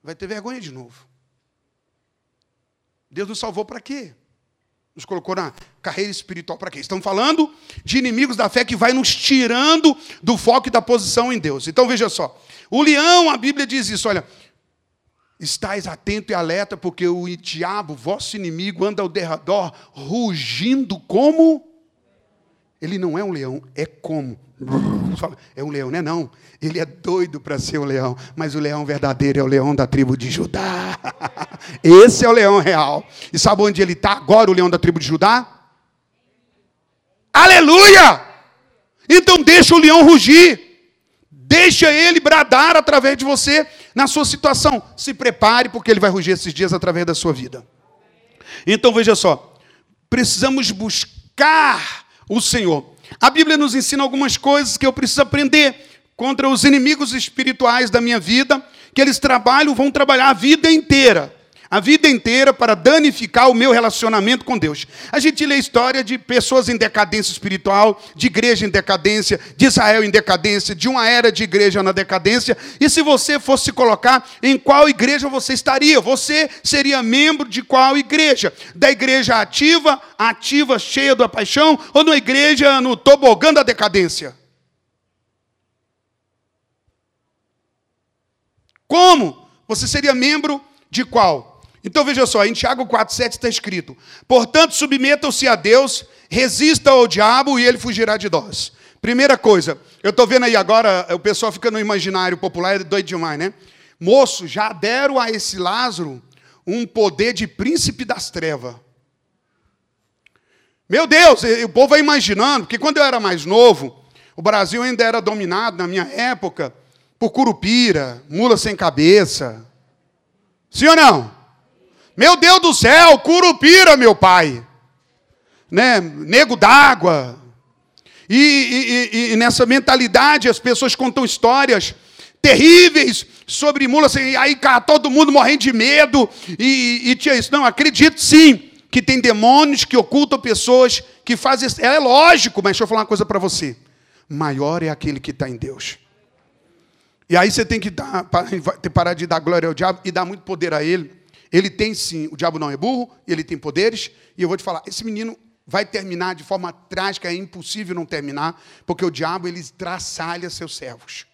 Speaker 1: vai ter vergonha de novo. Deus nos salvou para quê? Nos colocou na carreira espiritual para quê? Estamos falando de inimigos da fé que vai nos tirando do foco e da posição em Deus. Então veja só. O leão, a Bíblia diz isso, olha, estais atento e alerta, porque o diabo, vosso inimigo, anda ao derredor, rugindo como ele não é um leão, é como. É um leão, não é não. Ele é doido para ser um leão, mas o leão verdadeiro é o leão da tribo de Judá. Esse é o leão real. E sabe onde ele está agora, o leão da tribo de Judá? Aleluia! Então deixa o leão rugir. Deixa ele bradar através de você na sua situação. Se prepare, porque ele vai rugir esses dias através da sua vida. Então veja só. Precisamos buscar o Senhor. A Bíblia nos ensina algumas coisas que eu preciso aprender contra os inimigos espirituais da minha vida, que eles trabalham, vão trabalhar a vida inteira a vida inteira para danificar o meu relacionamento com Deus. A gente lê a história de pessoas em decadência espiritual, de igreja em decadência, de Israel em decadência, de uma era de igreja na decadência. E se você fosse se colocar em qual igreja você estaria? Você seria membro de qual igreja? Da igreja ativa, ativa, cheia da paixão, ou na igreja no tobogã da decadência? Como? Você seria membro de qual? Então veja só, em Tiago 4,7 está escrito: Portanto, submetam-se a Deus, resistam ao diabo e ele fugirá de nós. Primeira coisa, eu estou vendo aí agora, o pessoal fica no imaginário popular, é doido demais, né? Moço, já deram a esse Lázaro um poder de príncipe das trevas. Meu Deus, o povo vai imaginando, porque quando eu era mais novo, o Brasil ainda era dominado, na minha época, por curupira, mula sem cabeça. Sim ou não? Meu Deus do céu, curupira, meu pai. Né? Nego d'água. E, e, e, e, nessa mentalidade as pessoas contam histórias terríveis sobre mulas, assim, aí cá, todo mundo morrendo de medo, e, e tinha isso. Não, acredito sim que tem demônios que ocultam pessoas que fazem isso. É lógico, mas deixa eu falar uma coisa para você. Maior é aquele que está em Deus. E aí você tem que dar, parar de dar glória ao diabo e dar muito poder a ele ele tem sim, o diabo não é burro, ele tem poderes, e eu vou te falar, esse menino vai terminar de forma trágica, é impossível não terminar, porque o diabo ele traçalha seus servos,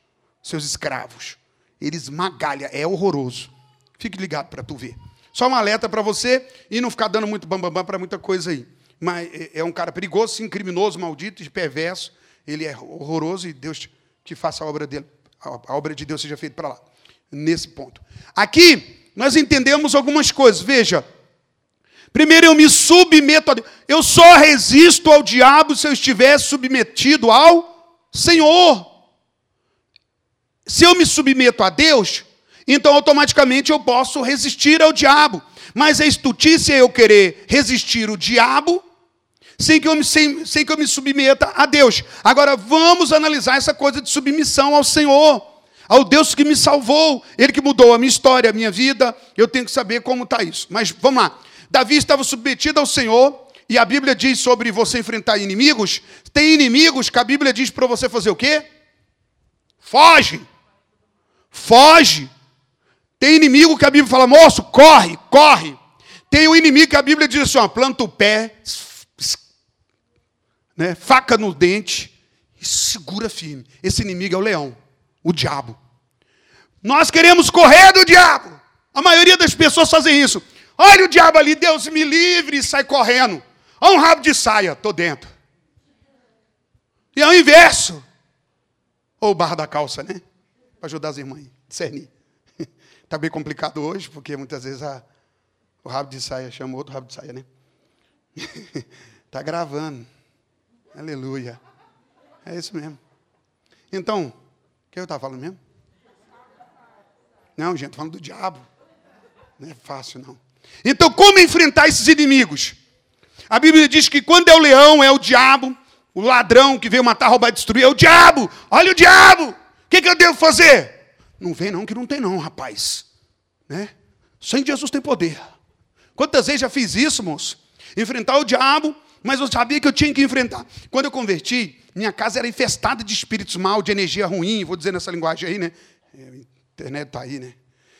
Speaker 1: seus escravos. Ele esmagalha, é horroroso. Fique ligado para tu ver. Só uma alerta para você e não ficar dando muito bambambam bam, bam para muita coisa aí. Mas é, é um cara perigoso, sim, criminoso, maldito e perverso. Ele é horroroso e Deus que faça a obra dele, a obra de Deus seja feita para lá. Nesse ponto. Aqui nós entendemos algumas coisas. Veja, primeiro eu me submeto a Deus. Eu só resisto ao diabo se eu estiver submetido ao Senhor. Se eu me submeto a Deus, então automaticamente eu posso resistir ao diabo. Mas é estutice eu querer resistir o diabo sem que, eu me, sem, sem que eu me submeta a Deus. Agora vamos analisar essa coisa de submissão ao Senhor ao Deus que me salvou, Ele que mudou a minha história, a minha vida, eu tenho que saber como está isso. Mas vamos lá. Davi estava submetido ao Senhor, e a Bíblia diz sobre você enfrentar inimigos. Tem inimigos que a Bíblia diz para você fazer o quê? Foge. Foge. Tem inimigo que a Bíblia fala, moço, corre, corre. Tem o inimigo que a Bíblia diz assim, ó, planta o pé, né, faca no dente e segura firme. Esse inimigo é o leão o diabo. Nós queremos correr do diabo. A maioria das pessoas fazem isso. Olha o diabo ali, Deus me livre e sai correndo. Olha um rabo de saia, estou dentro. E é o inverso. Ou barra da calça, né? Para ajudar as irmãs discernir. Está bem complicado hoje, porque muitas vezes a, o rabo de saia chama outro rabo de saia, né? Está gravando. Aleluia. É isso mesmo. Então, que eu estava falando mesmo? Não, gente, falando do diabo. Não é fácil, não. Então, como enfrentar esses inimigos? A Bíblia diz que quando é o leão, é o diabo, o ladrão que veio matar, roubar destruir, é o diabo. Olha o diabo! O que, que eu devo fazer? Não vem não, que não tem não, rapaz. Né? Só em Jesus tem poder. Quantas vezes já fiz isso, moço? Enfrentar o diabo, mas eu sabia que eu tinha que enfrentar. Quando eu converti, minha casa era infestada de espíritos mal, de energia ruim, vou dizer nessa linguagem aí, né? É, a internet está aí, né?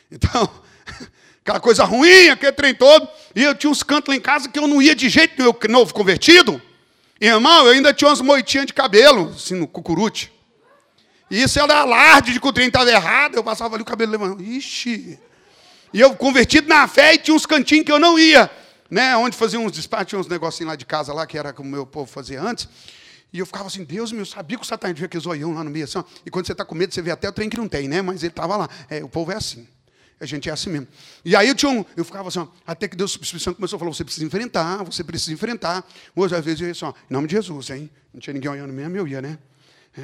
Speaker 1: Então, aquela coisa ruim, aquele trem todo. E eu tinha uns cantos lá em casa que eu não ia de jeito nenhum, novo convertido. Irmão, eu ainda tinha umas moitinhas de cabelo, assim, no cucurute. E isso era alarde de que o trem estava errado. Eu passava ali o cabelo levantando. Ixi. E eu convertido na fé e tinha uns cantinhos que eu não ia. Né, onde fazia uns despachos, tinha uns negocinhos lá de casa lá, que era como o meu povo fazia antes. E eu ficava assim, Deus meu, sabia que o Satanás tinha aquele zoião lá no meio assim, ó, e quando você está com medo, você vê até o trem que não tem, né? Mas ele estava lá. É, o povo é assim. A gente é assim mesmo. E aí eu tinha um, eu ficava assim, ó, até que Deus Espírito começou a falar, você precisa enfrentar, você precisa enfrentar. Hoje, às vezes, eu ia assim, ó, em nome de Jesus, hein? Não tinha ninguém olhando mesmo, eu ia, né? É,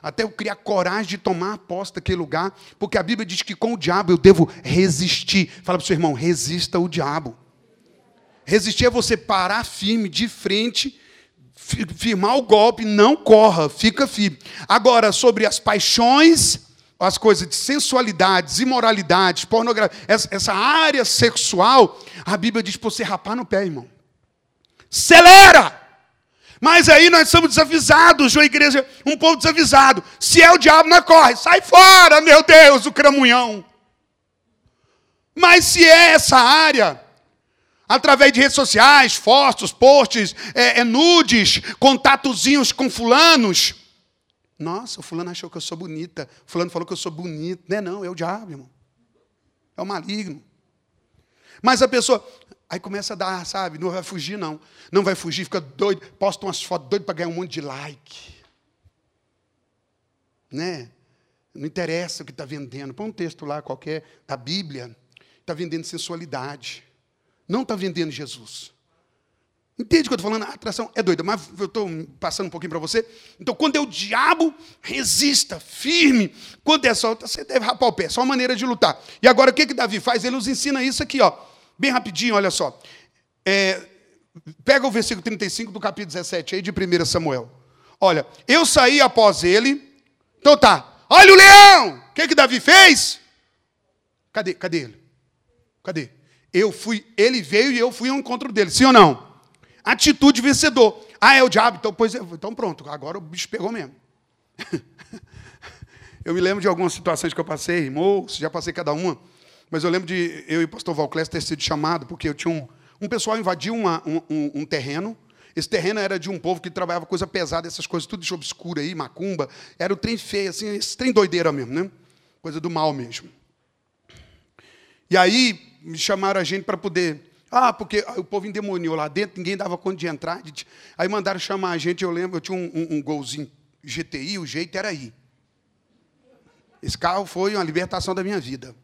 Speaker 1: até eu criar coragem de tomar a posse daquele lugar, porque a Bíblia diz que com o diabo eu devo resistir. Fala para o seu irmão, resista o diabo. Resistir é você parar firme de frente firmar o golpe, não corra, fica firme. Agora, sobre as paixões as coisas de sensualidades, imoralidades, pornografia, essa, área sexual, a Bíblia diz para você rapar no pé, irmão. Acelera! Mas aí nós somos desavisados, uma igreja, um povo desavisado. Se é o diabo, não corre. Sai fora, meu Deus, o cramunhão. Mas se é essa área, através de redes sociais, fotos, posts, é, é, nudes, contatozinhos com fulanos. Nossa, o fulano achou que eu sou bonita. O fulano falou que eu sou bonito. Não é não, é o diabo, irmão. É o maligno. Mas a pessoa, Aí começa a dar, sabe? Não vai fugir, não. Não vai fugir, fica doido, posta umas fotos doido para ganhar um monte de like. Né? Não interessa o que está vendendo. Põe um texto lá qualquer da Bíblia. Está vendendo sensualidade. Não está vendendo Jesus. Entende o que eu estou falando? A atração é doida, mas eu estou passando um pouquinho para você. Então, quando é o diabo, resista, firme. Quando é só, você deve rapar o pé. Só uma maneira de lutar. E agora, o que, que Davi faz? Ele nos ensina isso aqui, ó. Bem rapidinho, olha só. É, pega o versículo 35 do capítulo 17 aí de 1 Samuel. Olha, eu saí após ele. Então tá. Olha o leão! O que, que Davi fez? Cadê? Cadê ele? Cadê? Eu fui, ele veio e eu fui ao encontro dele, sim ou não? Atitude vencedor. Ah, é o diabo, então, pois, então pronto, agora o bicho pegou mesmo. eu me lembro de algumas situações que eu passei, moço, já passei cada uma. Mas eu lembro de eu e o pastor Valclés ter sido chamado, porque eu tinha um, um pessoal invadiu uma, um, um, terreno. Esse terreno era de um povo que trabalhava coisa pesada, essas coisas tudo de obscura aí, macumba. Era o trem feio, assim, esse trem doideira mesmo, né? Coisa do mal mesmo. E aí me chamaram a gente para poder. Ah, porque o povo endemoniou lá dentro, ninguém dava conta de entrar. Aí mandaram chamar a gente, eu lembro, eu tinha um, um, um golzinho GTI, o jeito era ir. Esse carro foi uma libertação da minha vida.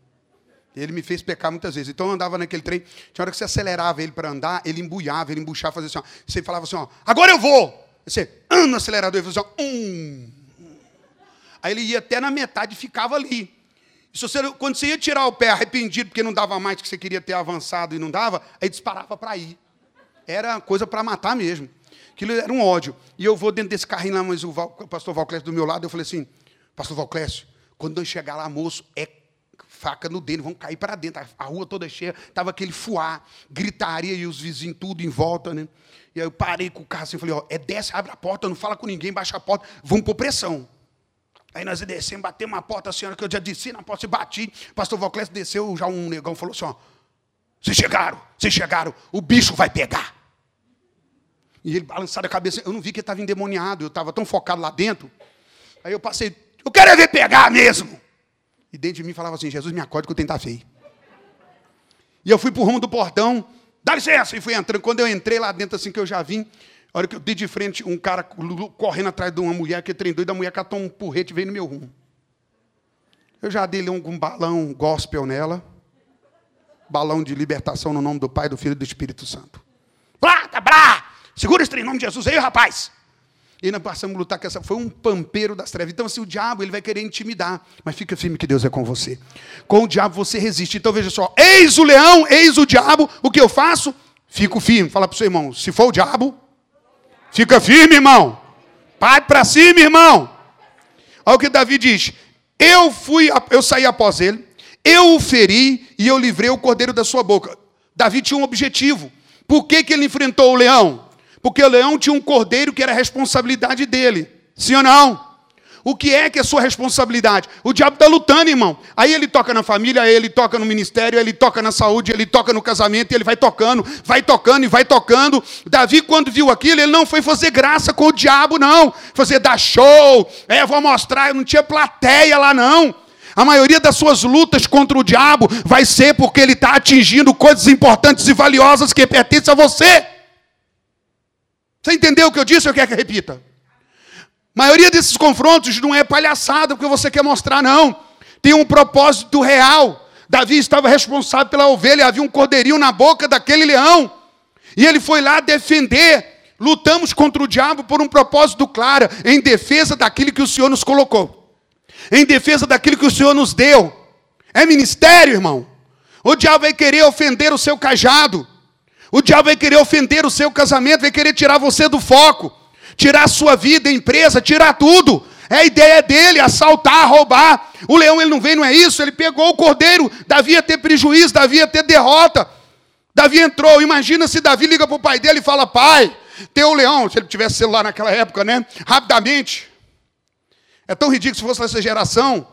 Speaker 1: Ele me fez pecar muitas vezes. Então eu andava naquele trem, tinha hora que você acelerava ele para andar, ele embuiava, ele embuchava, fazia assim, ó. Você falava assim, ó, agora eu vou. Você anda no acelerador e fazia assim, ó, um. Aí ele ia até na metade e ficava ali. E você, quando você ia tirar o pé arrependido, porque não dava mais, que você queria ter avançado e não dava, aí disparava para ir. Era coisa para matar mesmo. Aquilo era um ódio. E eu vou dentro desse carrinho lá, mas o, Val, o pastor Valclésio do meu lado, eu falei assim, pastor Valclésio, quando nós chegar lá, moço, é faca no dente, vão cair para dentro. A rua toda cheia, estava aquele fuar, gritaria e os vizinhos tudo em volta, né? E aí eu parei com o carro assim, falei, ó, é desce, abre a porta, não fala com ninguém, baixa a porta, vamos por pressão. Aí nós descemos, batemos uma porta, a senhora que eu já desci na porta, se bati, pastor Voclés desceu, já um negão falou assim, ó, vocês chegaram, vocês chegaram, o bicho vai pegar. E ele balançado a cabeça, eu não vi que ele estava endemoniado, eu estava tão focado lá dentro. Aí eu passei, eu quero é ver pegar mesmo. E dentro de mim falava assim: Jesus, me acorde que eu tenho que feio. E eu fui para o rumo do portão, dá licença, e fui entrando. Quando eu entrei lá dentro, assim que eu já vim, a hora que eu dei de frente, um cara correndo atrás de uma mulher, que treinou, e da mulher catou um porrete e veio no meu rumo. Eu já dei um, um balão gospel nela, balão de libertação no nome do Pai, do Filho e do Espírito Santo. Blá, tá, blá! Segura esse trem em nome de Jesus aí, rapaz! E nós passamos a lutar com essa. Foi um pampeiro das trevas. Então, assim, o diabo ele vai querer intimidar. Mas fica firme que Deus é com você. Com o diabo você resiste. Então veja só: eis o leão, eis o diabo. O que eu faço? Fico firme. Fala para o seu irmão: se for o diabo, fica firme, irmão. Vai para cima, irmão. Olha o que Davi diz: Eu fui, eu saí após ele, eu o feri e eu livrei o cordeiro da sua boca. Davi tinha um objetivo. Por que, que ele enfrentou o leão? Porque o leão tinha um cordeiro que era a responsabilidade dele. Sim ou não? O que é que é sua responsabilidade? O diabo está lutando, irmão. Aí ele toca na família, aí ele toca no ministério, ele toca na saúde, ele toca no casamento, ele vai tocando, vai tocando e vai tocando. Davi, quando viu aquilo, ele não foi fazer graça com o diabo, não. Fazer dar show, é, vou mostrar, não tinha plateia lá, não. A maioria das suas lutas contra o diabo vai ser porque ele está atingindo coisas importantes e valiosas que pertencem a você. Você entendeu o que eu disse ou quer que eu repita? Maioria desses confrontos não é palhaçada porque você quer mostrar, não. Tem um propósito real. Davi estava responsável pela ovelha, havia um cordeirinho na boca daquele leão. E ele foi lá defender. Lutamos contra o diabo por um propósito claro, em defesa daquilo que o Senhor nos colocou. Em defesa daquilo que o Senhor nos deu. É ministério, irmão. O diabo vai querer ofender o seu cajado. O diabo vai querer ofender o seu casamento, vai querer tirar você do foco, tirar sua vida, empresa, tirar tudo. É a ideia dele, assaltar, roubar. O leão ele não vem, não é isso. Ele pegou o cordeiro. Davi ia ter prejuízo, Davi ia ter derrota. Davi entrou. Imagina se Davi liga para o pai dele e fala: Pai, tem o leão. Se ele tivesse celular naquela época, né? Rapidamente. É tão ridículo se fosse nessa geração.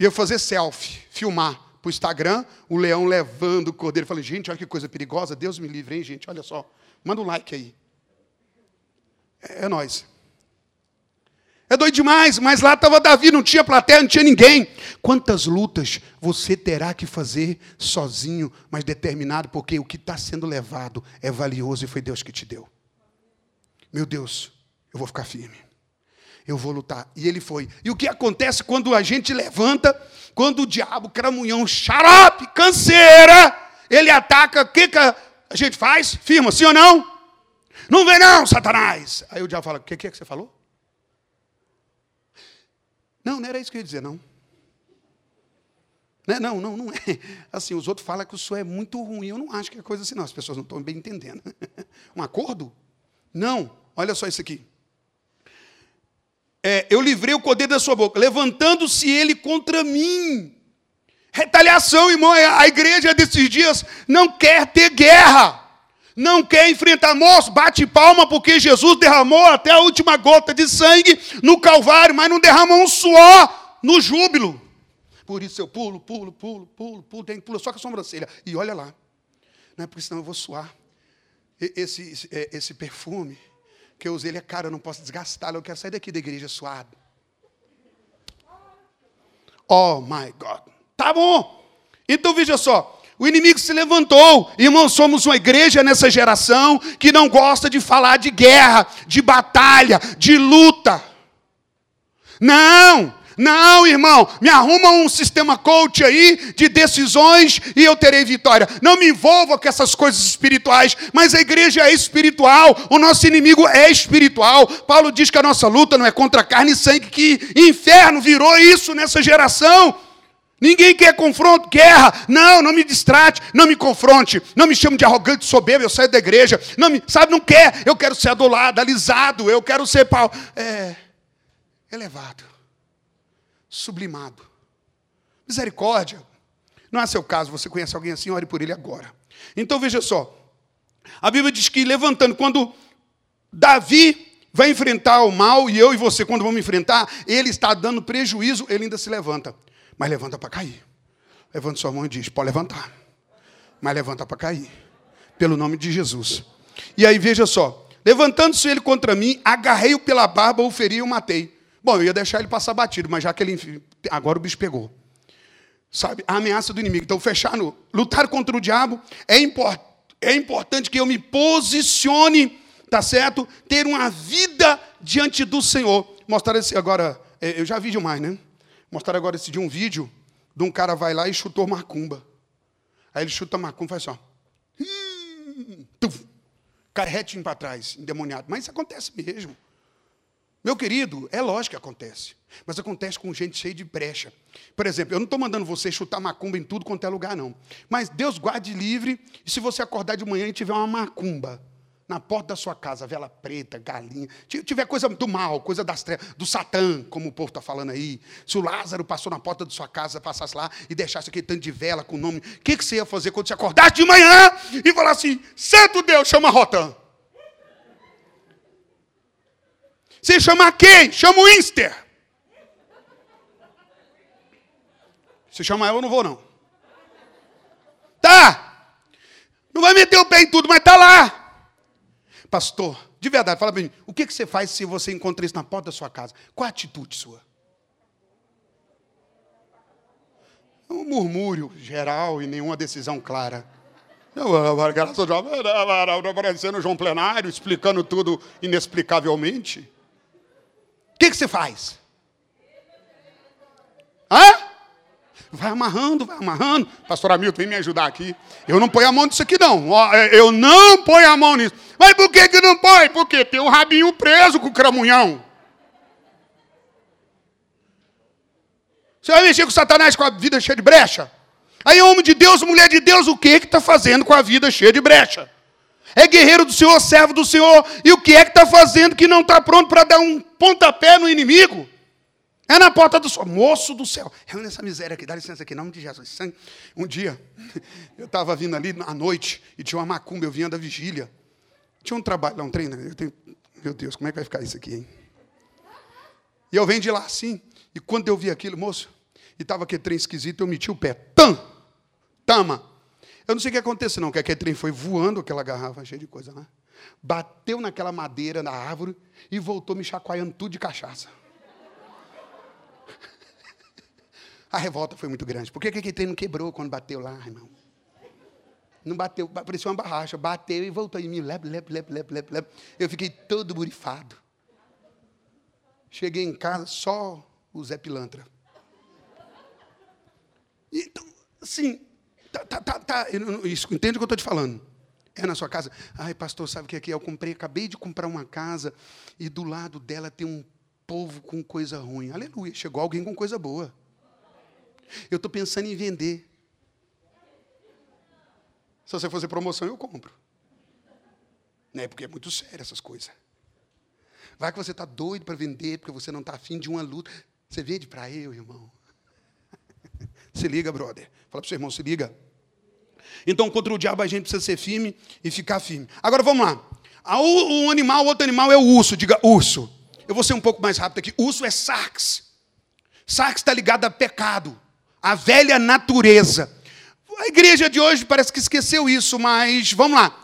Speaker 1: Ia fazer selfie, filmar para o Instagram, o leão levando o cordeiro. Falei, gente, olha que coisa perigosa. Deus me livre, hein, gente? Olha só. Manda um like aí. É, é nós. É doido demais, mas lá estava Davi, não tinha plateia, não tinha ninguém. Quantas lutas você terá que fazer sozinho, mas determinado, porque o que está sendo levado é valioso e foi Deus que te deu. Meu Deus, eu vou ficar firme. Eu vou lutar. E ele foi. E o que acontece quando a gente levanta, quando o diabo, cramunhão, xarope, canseira, ele ataca, o que, que a gente faz? Firma, sim ou não? Não vem não, Satanás. Aí o diabo fala, o que, que é que você falou? Não, não era isso que eu ia dizer, não. Não, né? não, não, não é. Assim, os outros falam que o senhor é muito ruim. Eu não acho que é coisa assim, não. As pessoas não estão bem entendendo. Um acordo? Não. Olha só isso aqui. É, eu livrei o cordeiro da sua boca, levantando-se ele contra mim. Retaliação, irmão. A igreja desses dias não quer ter guerra não quer enfrentar moço, bate palma porque Jesus derramou até a última gota de sangue no Calvário, mas não derramou um suor no júbilo. Por isso eu pulo, pulo, pulo, pulo, pulo, tem pulo só com a sobrancelha. E olha lá, não é porque senão eu vou suar. Esse, esse, é, esse perfume que eu usei, ele é caro, eu não posso desgastá-lo, eu quero sair daqui da igreja suado. Oh my God. Tá bom. Então veja só, o inimigo se levantou. Irmãos, somos uma igreja nessa geração que não gosta de falar de guerra, de batalha, de luta. Não, não, irmão, me arruma um sistema coach aí de decisões e eu terei vitória. Não me envolva com essas coisas espirituais, mas a igreja é espiritual, o nosso inimigo é espiritual. Paulo diz que a nossa luta não é contra carne e sangue, que inferno virou isso nessa geração. Ninguém quer confronto, guerra. Não, não me distrate, não me confronte, não me chame de arrogante, soberbo, eu saio da igreja. Não me, sabe, não quer. Eu quero ser adulado, alisado, eu quero ser pau, é, elevado, sublimado. Misericórdia. Não é seu caso, você conhece alguém assim, ore por ele agora. Então veja só. A Bíblia diz que levantando, quando Davi vai enfrentar o mal, e eu e você, quando vamos enfrentar, ele está dando prejuízo, ele ainda se levanta mas levanta para cair. Levanta sua mão e diz: pode levantar, mas levanta para cair, pelo nome de Jesus. E aí veja só: levantando-se ele contra mim, agarrei-o pela barba, o feri e o matei. Bom, eu ia deixar ele passar batido, mas já que ele. Agora o bicho pegou. Sabe? A ameaça do inimigo. Então, fechar no. Lutar contra o diabo é, import, é importante que eu me posicione, tá certo? Ter uma vida diante do Senhor. Mostrar esse agora. É, eu já vi demais, né? Mostrar agora esse dia um vídeo de um cara vai lá e chutou macumba. Aí ele chuta macumba e faz assim, ó. Hum, cai retinho para trás, endemoniado. Mas isso acontece mesmo. Meu querido, é lógico que acontece. Mas acontece com gente cheia de brecha. Por exemplo, eu não estou mandando você chutar macumba em tudo quanto é lugar, não. Mas Deus guarde livre, e se você acordar de manhã e tiver uma macumba, na porta da sua casa, vela preta, galinha, tiver coisa do mal, coisa das trevas, do Satã, como o povo está falando aí, se o Lázaro passou na porta da sua casa, passasse lá e deixasse aquele tanto de vela com o nome, o que, que você ia fazer quando você acordasse de manhã e falasse assim, Santo Deus, chama Rotan. Você chama quem? Chama o Inster. Se chama eu, eu não vou não. Tá. Não vai meter o pé em tudo, mas tá lá. Pastor, de verdade, fala para mim, o que, você faz se você encontra isso na porta da sua casa? Qual a atitude sua? É um murmúrio geral e nenhuma decisão clara. Graças a Deus, aparecendo João Plenário, explicando tudo inexplicavelmente. O que, que você faz? Hã? Vai amarrando, vai amarrando. Pastor Hamilton, vem me ajudar aqui. Eu não ponho a mão nisso aqui, não. É, eu não ponho a mão nisso. Mas por que, que não põe? Porque tem o rabinho preso com o cramunhão. Você vai mexer com Satanás com a vida cheia de brecha? Aí, homem de Deus, mulher de Deus, o que está fazendo com a vida cheia de brecha? É guerreiro do Senhor, servo do Senhor, e o que é que está fazendo que não está pronto para dar um pontapé no inimigo? É na porta do sol. Moço do céu. Reúne essa miséria aqui. Dá licença aqui, em nome de Jesus. Um dia, eu estava vindo ali à noite e tinha uma macumba. Eu vinha da vigília. Tinha um trabalho, um treino. Eu tenho, meu Deus, como é que vai ficar isso aqui, hein? E eu venho de lá assim. E quando eu vi aquilo, moço, e estava aquele trem esquisito, eu meti o pé. Tam! Tama! Eu não sei o que aconteceu, não, que aquele trem foi voando, aquela garrafa cheia de coisa lá. Né? Bateu naquela madeira na árvore e voltou me chacoalhando tudo de cachaça. A revolta foi muito grande. Por que aquele trem não quebrou quando bateu lá, irmão? Não bateu, parecia uma barracha. Bateu e voltou em mim. Lep, lep, lep, lep, lep, lep. Eu fiquei todo burifado. Cheguei em casa, só o Zé Pilantra. Então, assim, tá, tá, tá, tá isso, entende o que eu estou te falando? É na sua casa. Ai, pastor, sabe o que é que eu comprei? Acabei de comprar uma casa e do lado dela tem um povo com coisa ruim. Aleluia, chegou alguém com coisa boa. Eu estou pensando em vender. Se você fazer promoção, eu compro. Né? Porque é muito sério essas coisas. Vai que você está doido para vender, porque você não está afim de uma luta. Você vende para eu, irmão. Se liga, brother. Fala para o seu irmão, se liga. Então, contra o diabo, a gente precisa ser firme e ficar firme. Agora, vamos lá. Um animal, outro animal é o urso. Diga urso. Eu vou ser um pouco mais rápido aqui. Urso é sarx. Sarx está ligado a pecado a velha natureza. A igreja de hoje parece que esqueceu isso, mas vamos lá.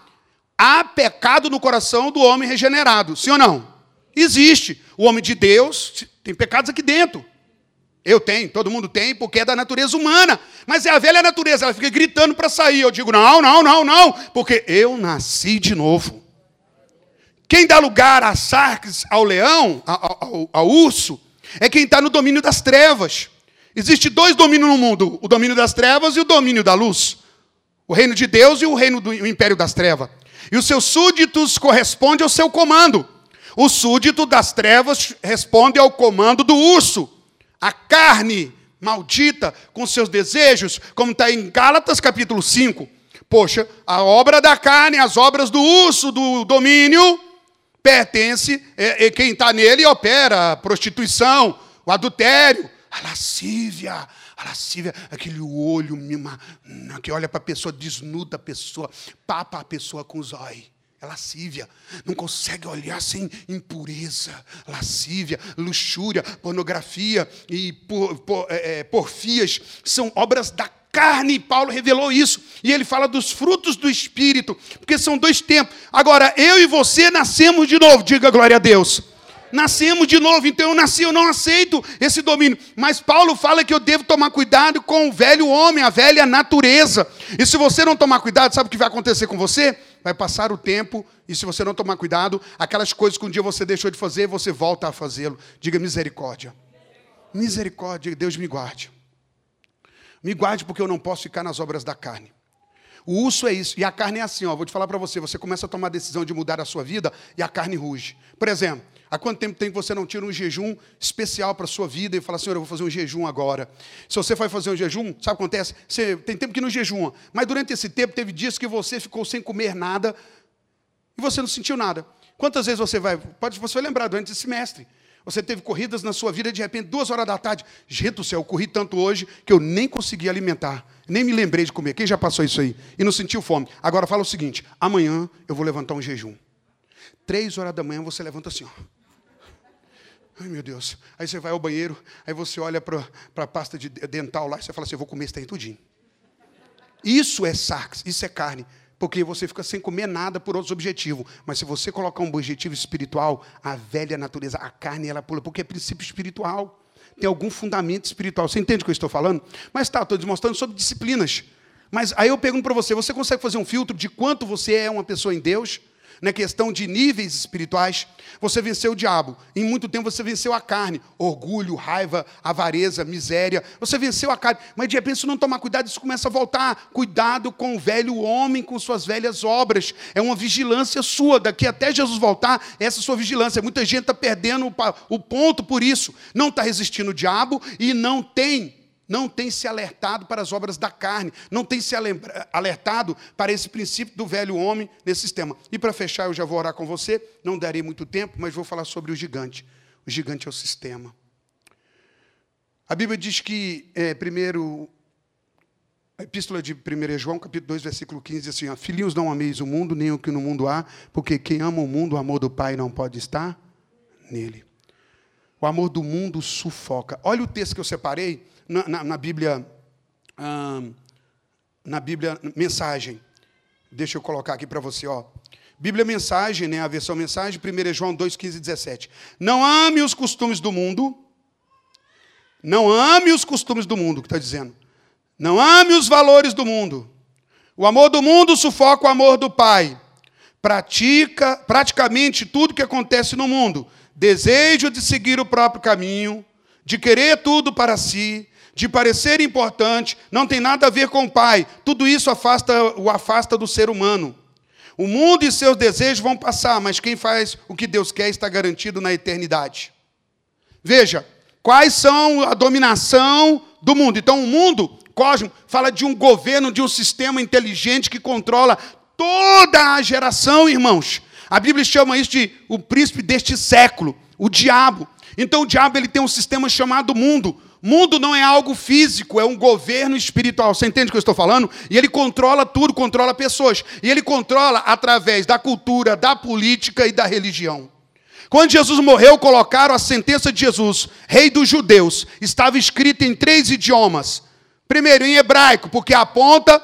Speaker 1: Há pecado no coração do homem regenerado, sim ou não? Existe. O homem de Deus tem pecados aqui dentro. Eu tenho, todo mundo tem, porque é da natureza humana. Mas é a velha natureza, ela fica gritando para sair. Eu digo, não, não, não, não, porque eu nasci de novo. Quem dá lugar a sarques, ao leão, ao, ao, ao urso, é quem está no domínio das trevas. Existe dois domínios no mundo: o domínio das trevas e o domínio da luz. O reino de Deus e o reino do o império das trevas. E os seus súditos correspondem ao seu comando. O súdito das trevas responde ao comando do urso. A carne maldita com seus desejos, como está em Gálatas capítulo 5. Poxa, a obra da carne, as obras do urso, do domínio, pertence, é, é quem está nele opera a prostituição, o adultério, a lascívia, a lascívia, aquele olho que olha para a pessoa, desnuda a pessoa, papa a pessoa com os olhos. É lascívia, não consegue olhar sem impureza, lascívia, luxúria, pornografia e por, por, é, é, porfias são obras da carne. Paulo revelou isso. E ele fala dos frutos do Espírito, porque são dois tempos. Agora, eu e você nascemos de novo, diga glória a Deus nascemos de novo, então eu nasci, eu não aceito esse domínio. Mas Paulo fala que eu devo tomar cuidado com o velho homem, a velha natureza. E se você não tomar cuidado, sabe o que vai acontecer com você? Vai passar o tempo, e se você não tomar cuidado, aquelas coisas que um dia você deixou de fazer, você volta a fazê-lo. Diga misericórdia. Misericórdia, Deus me guarde. Me guarde porque eu não posso ficar nas obras da carne. O urso é isso, e a carne é assim, ó, vou te falar para você, você começa a tomar a decisão de mudar a sua vida e a carne ruge. Por exemplo, Há quanto tempo tem que você não tira um jejum especial para a sua vida e fala, Senhor, eu vou fazer um jejum agora. Se você vai fazer um jejum, sabe o que acontece? Você tem tempo que não jejuma, mas durante esse tempo teve dias que você ficou sem comer nada e você não sentiu nada. Quantas vezes você vai, pode você vai lembrar durante esse semestre, você teve corridas na sua vida de repente, duas horas da tarde. Gente do céu, eu corri tanto hoje que eu nem consegui alimentar. Nem me lembrei de comer. Quem já passou isso aí? E não sentiu fome. Agora fala o seguinte: amanhã eu vou levantar um jejum. Três horas da manhã você levanta assim, ó. Ai, meu Deus. Aí você vai ao banheiro, aí você olha para a pasta de dental lá e você fala assim: eu vou comer esse trem tudinho. Isso é sarx, isso é carne. Porque você fica sem comer nada por outros objetivos. Mas se você colocar um objetivo espiritual, a velha natureza, a carne, ela pula, porque é princípio espiritual. Tem algum fundamento espiritual. Você entende o que eu estou falando? Mas tá, estou demonstrando sobre disciplinas. Mas aí eu pergunto para você: você consegue fazer um filtro de quanto você é uma pessoa em Deus? Na questão de níveis espirituais, você venceu o diabo. Em muito tempo você venceu a carne, orgulho, raiva, avareza, miséria. Você venceu a carne, mas de repente se não tomar cuidado, isso começa a voltar. Cuidado com o velho homem, com suas velhas obras. É uma vigilância sua. Daqui até Jesus voltar, essa é sua vigilância. Muita gente está perdendo o ponto por isso. Não está resistindo o diabo e não tem não tem se alertado para as obras da carne, não tem se alertado para esse princípio do velho homem nesse sistema. E para fechar, eu já vou orar com você, não darei muito tempo, mas vou falar sobre o gigante. O gigante é o sistema. A Bíblia diz que, é, primeiro, a epístola de 1 João, capítulo 2, versículo 15, diz assim: ó, Filhinhos, não ameis o mundo, nem o que no mundo há, porque quem ama o mundo, o amor do Pai não pode estar nele. O amor do mundo sufoca. Olha o texto que eu separei na, na, na Bíblia, na Bíblia Mensagem. Deixa eu colocar aqui para você, ó. Bíblia Mensagem, né, a versão Mensagem, 1 João 2, 15 e 17. Não ame os costumes do mundo. Não ame os costumes do mundo, que está dizendo. Não ame os valores do mundo. O amor do mundo sufoca o amor do Pai. Pratica praticamente tudo que acontece no mundo. Desejo de seguir o próprio caminho, de querer tudo para si, de parecer importante, não tem nada a ver com o Pai. Tudo isso afasta, o afasta do ser humano. O mundo e seus desejos vão passar, mas quem faz o que Deus quer está garantido na eternidade. Veja, quais são a dominação do mundo. Então, o mundo cosmo fala de um governo, de um sistema inteligente que controla toda a geração, irmãos. A Bíblia chama isso de o príncipe deste século, o diabo. Então o diabo ele tem um sistema chamado mundo. Mundo não é algo físico, é um governo espiritual. Você entende o que eu estou falando? E ele controla tudo, controla pessoas. E ele controla através da cultura, da política e da religião. Quando Jesus morreu, colocaram a sentença de Jesus, rei dos judeus. Estava escrita em três idiomas: Primeiro, em hebraico, porque aponta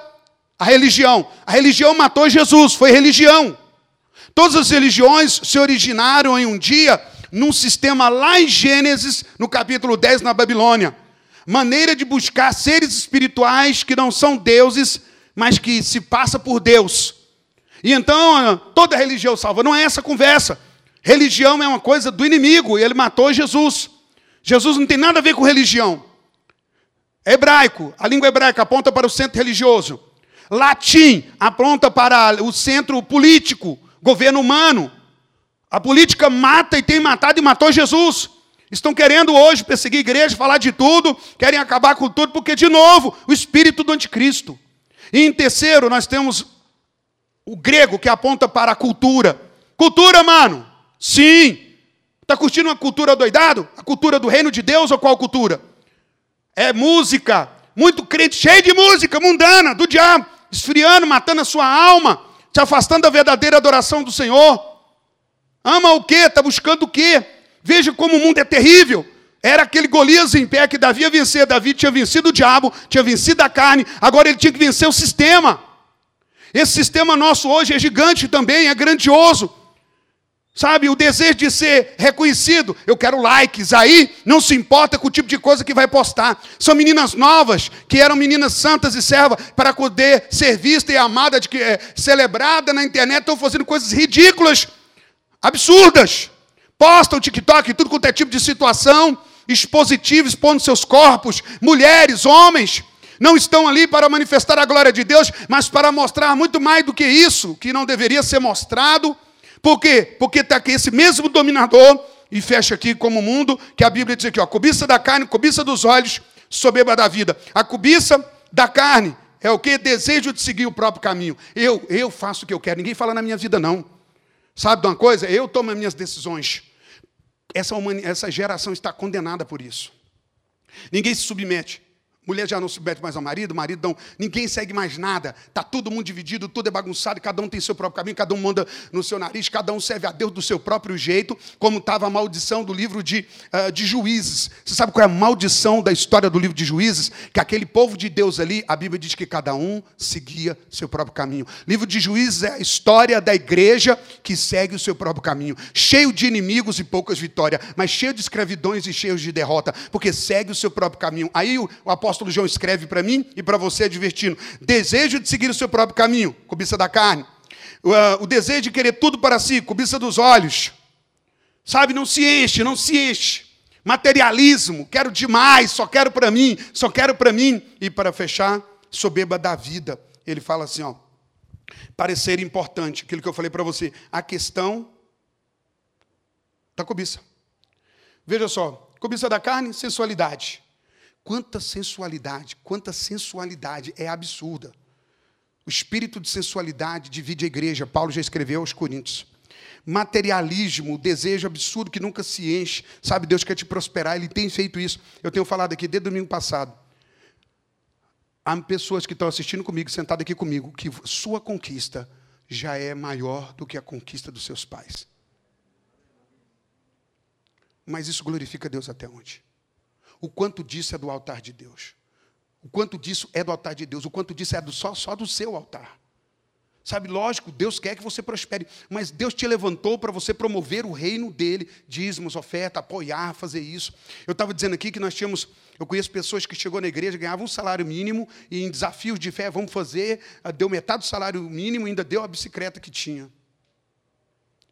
Speaker 1: a religião. A religião matou Jesus, foi religião. Todas as religiões se originaram em um dia num sistema lá em Gênesis, no capítulo 10, na Babilônia. Maneira de buscar seres espirituais que não são deuses, mas que se passa por Deus. E então, toda religião salva. Não é essa conversa. Religião é uma coisa do inimigo, e ele matou Jesus. Jesus não tem nada a ver com religião. Hebraico, a língua hebraica aponta para o centro religioso. Latim aponta para o centro político, governo humano. A política mata e tem matado e matou Jesus. Estão querendo hoje perseguir a igreja, falar de tudo, querem acabar com tudo, porque, de novo, o espírito do anticristo. E em terceiro, nós temos o grego, que aponta para a cultura. Cultura, mano? Sim. Está curtindo uma cultura doidado? A cultura do reino de Deus ou qual cultura? é música, muito crente cheio de música mundana, do diabo, esfriando, matando a sua alma, te afastando da verdadeira adoração do Senhor. Ama o quê? Está buscando o quê? Veja como o mundo é terrível. Era aquele Golias em pé que Davi ia vencer. Davi tinha vencido o diabo, tinha vencido a carne, agora ele tinha que vencer o sistema. Esse sistema nosso hoje é gigante também, é grandioso. Sabe, o desejo de ser reconhecido, eu quero likes, aí não se importa com o tipo de coisa que vai postar. São meninas novas, que eram meninas santas e servas, para poder ser vista e amada, de é, celebrada na internet, estão fazendo coisas ridículas, absurdas. Postam TikTok, tudo quanto é tipo de situação, expositivo, expondo seus corpos, mulheres, homens, não estão ali para manifestar a glória de Deus, mas para mostrar muito mais do que isso, que não deveria ser mostrado por quê? Porque está aqui esse mesmo dominador, e fecha aqui como mundo, que a Bíblia diz aqui, ó, cobiça da carne, cobiça dos olhos, soberba da vida. A cobiça da carne é o que? Desejo de seguir o próprio caminho. Eu, eu faço o que eu quero, ninguém fala na minha vida, não. Sabe de uma coisa? Eu tomo as minhas decisões. Essa, essa geração está condenada por isso. Ninguém se submete. Mulher já não submete mais ao marido, marido não. Ninguém segue mais nada. Está todo mundo dividido, tudo é bagunçado, cada um tem seu próprio caminho, cada um manda no seu nariz, cada um serve a Deus do seu próprio jeito, como estava a maldição do livro de, uh, de juízes. Você sabe qual é a maldição da história do livro de juízes? Que aquele povo de Deus ali, a Bíblia diz que cada um seguia seu próprio caminho. livro de juízes é a história da igreja que segue o seu próprio caminho, cheio de inimigos e poucas vitórias, mas cheio de escravidões e cheio de derrota, porque segue o seu próprio caminho. Aí o, o apóstolo apóstolo João escreve para mim e para você advertindo: desejo de seguir o seu próprio caminho, cobiça da carne. O, uh, o desejo de querer tudo para si, cobiça dos olhos. Sabe, não se enche, não se enche. Materialismo, quero demais, só quero para mim, só quero para mim. E para fechar, soberba da vida. Ele fala assim, ó, parecer importante, aquilo que eu falei para você, a questão da cobiça. Veja só, cobiça da carne, sensualidade. Quanta sensualidade, quanta sensualidade, é absurda. O espírito de sensualidade divide a igreja, Paulo já escreveu aos Coríntios. materialismo, desejo absurdo que nunca se enche. Sabe, Deus quer te prosperar, Ele tem feito isso. Eu tenho falado aqui desde domingo passado. Há pessoas que estão assistindo comigo, sentadas aqui comigo, que sua conquista já é maior do que a conquista dos seus pais. Mas isso glorifica Deus até onde? O quanto disso é do altar de Deus? O quanto disso é do altar de Deus? O quanto disso é do, só, só do seu altar? Sabe, lógico, Deus quer que você prospere, mas Deus te levantou para você promover o reino dele, dízimos, oferta, apoiar, fazer isso. Eu estava dizendo aqui que nós tínhamos, eu conheço pessoas que chegou na igreja, ganhavam um salário mínimo e em desafios de fé, vamos fazer, ah, deu metade do salário mínimo e ainda deu a bicicleta que tinha.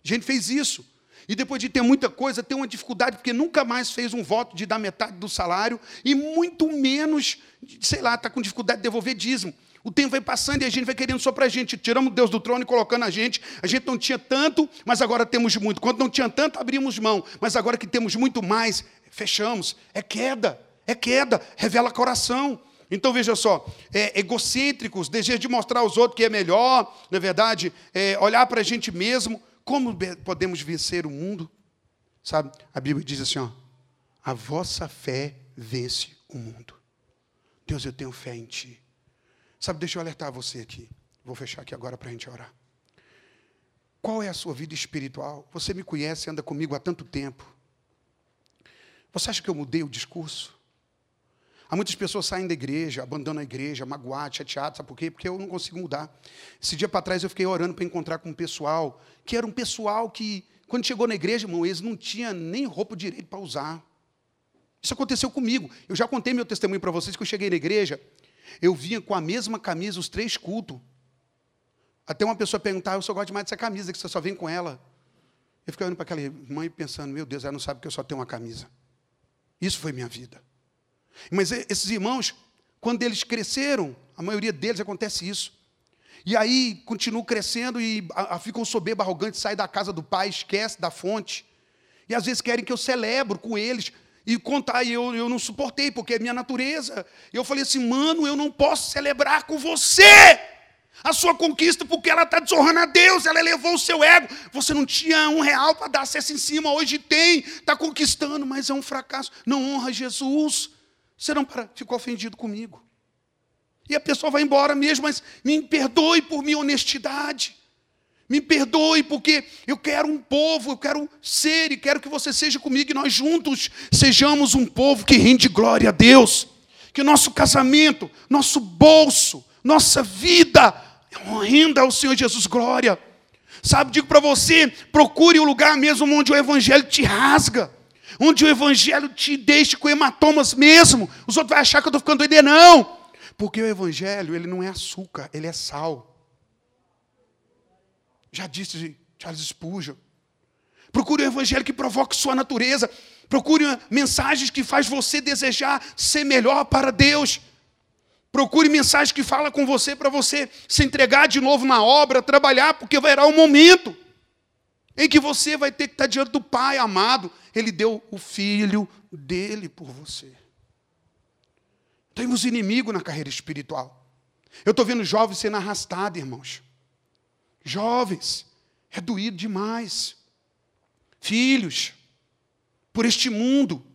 Speaker 1: A gente fez isso. E depois de ter muita coisa, tem uma dificuldade, porque nunca mais fez um voto de dar metade do salário, e muito menos, sei lá, está com dificuldade de devolver dízimo. O tempo vai passando e a gente vai querendo só para a gente. Tiramos Deus do trono e colocando a gente. A gente não tinha tanto, mas agora temos muito. Quando não tinha tanto, abrimos mão. Mas agora que temos muito mais, fechamos. É queda, é queda, revela coração. Então veja só, é, egocêntricos, desejo de mostrar aos outros que é melhor, na é verdade, é, olhar para a gente mesmo. Como podemos vencer o mundo? Sabe, a Bíblia diz assim: ó, a vossa fé vence o mundo. Deus, eu tenho fé em Ti. Sabe, deixa eu alertar você aqui. Vou fechar aqui agora para a gente orar. Qual é a sua vida espiritual? Você me conhece, anda comigo há tanto tempo. Você acha que eu mudei o discurso? Há muitas pessoas saem da igreja, abandonam a igreja, magoadas, chateadas, sabe por quê? Porque eu não consigo mudar. Esse dia para trás eu fiquei orando para encontrar com um pessoal, que era um pessoal que, quando chegou na igreja, irmão, eles não tinham nem roupa direito para usar. Isso aconteceu comigo. Eu já contei meu testemunho para vocês que eu cheguei na igreja, eu vinha com a mesma camisa os três cultos. Até uma pessoa perguntar, eu só gosto demais dessa camisa, que você só vem com ela. Eu fiquei olhando para aquela mãe pensando, meu Deus, ela não sabe que eu só tenho uma camisa. Isso foi minha vida. Mas esses irmãos, quando eles cresceram, a maioria deles acontece isso. E aí continuam crescendo e a, a, ficam soberbo, arrogante, sai da casa do pai, esquece da fonte. E às vezes querem que eu celebro com eles e contar, e eu, eu não suportei, porque é minha natureza. E eu falei assim, mano, eu não posso celebrar com você a sua conquista, porque ela está desonrando a Deus, ela elevou o seu ego. Você não tinha um real para dar acesso em cima, hoje tem, está conquistando, mas é um fracasso. Não honra Jesus. Você não para, ficou ofendido comigo. E a pessoa vai embora mesmo, mas me perdoe por minha honestidade. Me perdoe, porque eu quero um povo, eu quero ser e quero que você seja comigo e nós juntos sejamos um povo que rende glória a Deus. Que nosso casamento, nosso bolso, nossa vida renda ao Senhor Jesus glória. Sabe, digo para você, procure o lugar mesmo onde o Evangelho te rasga, onde o Evangelho te deixe com hematomas mesmo. Os outros vão achar que eu estou ficando doido, não. Porque o Evangelho, ele não é açúcar, ele é sal. Já disse Charles Spurgeon. Procure um evangelho que provoque sua natureza. Procure mensagens que faz você desejar ser melhor para Deus. Procure mensagens que fala com você para você se entregar de novo na obra, trabalhar, porque haverá um momento em que você vai ter que estar diante do Pai amado. Ele deu o filho dele por você. Temos inimigo na carreira espiritual. Eu estou vendo jovens sendo arrastados, irmãos. Jovens, é doído demais. Filhos, por este mundo,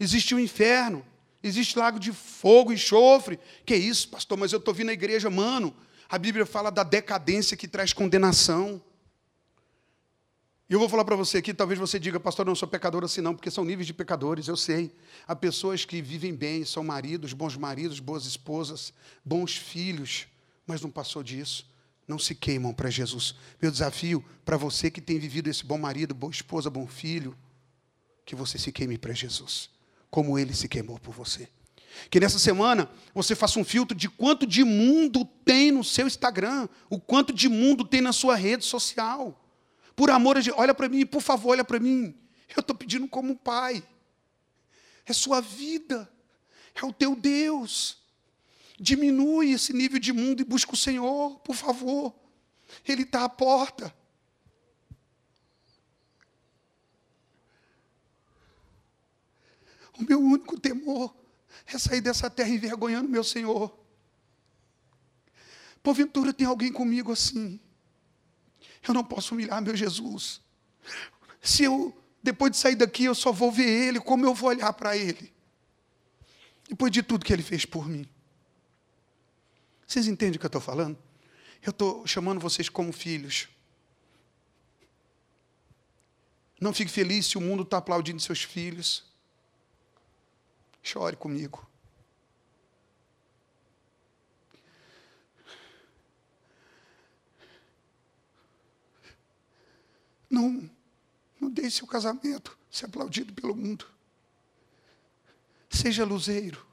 Speaker 1: existe o um inferno, existe lago de fogo enxofre. Que isso, pastor? Mas eu estou vindo à igreja, mano. A Bíblia fala da decadência que traz condenação. E eu vou falar para você aqui, talvez você diga, pastor, não sou pecador assim não, porque são níveis de pecadores, eu sei. Há pessoas que vivem bem, são maridos, bons maridos, boas esposas, bons filhos, mas não passou disso não se queimam para Jesus. Meu desafio para você que tem vivido esse bom marido, boa esposa, bom filho, que você se queime para Jesus, como ele se queimou por você. Que nessa semana você faça um filtro de quanto de mundo tem no seu Instagram, o quanto de mundo tem na sua rede social. Por amor a Deus, olha para mim, por favor, olha para mim. Eu estou pedindo como pai. É sua vida, é o teu Deus. Diminui esse nível de mundo e busca o Senhor, por favor. Ele está à porta. O meu único temor é sair dessa terra envergonhando meu Senhor. Porventura tem alguém comigo assim. Eu não posso humilhar meu Jesus. Se eu, depois de sair daqui, eu só vou ver Ele, como eu vou olhar para Ele? Depois de tudo que Ele fez por mim. Vocês entendem o que eu estou falando? Eu estou chamando vocês como filhos. Não fique feliz se o mundo está aplaudindo seus filhos. Chore comigo. Não, não deixe seu casamento ser aplaudido pelo mundo. Seja luzeiro.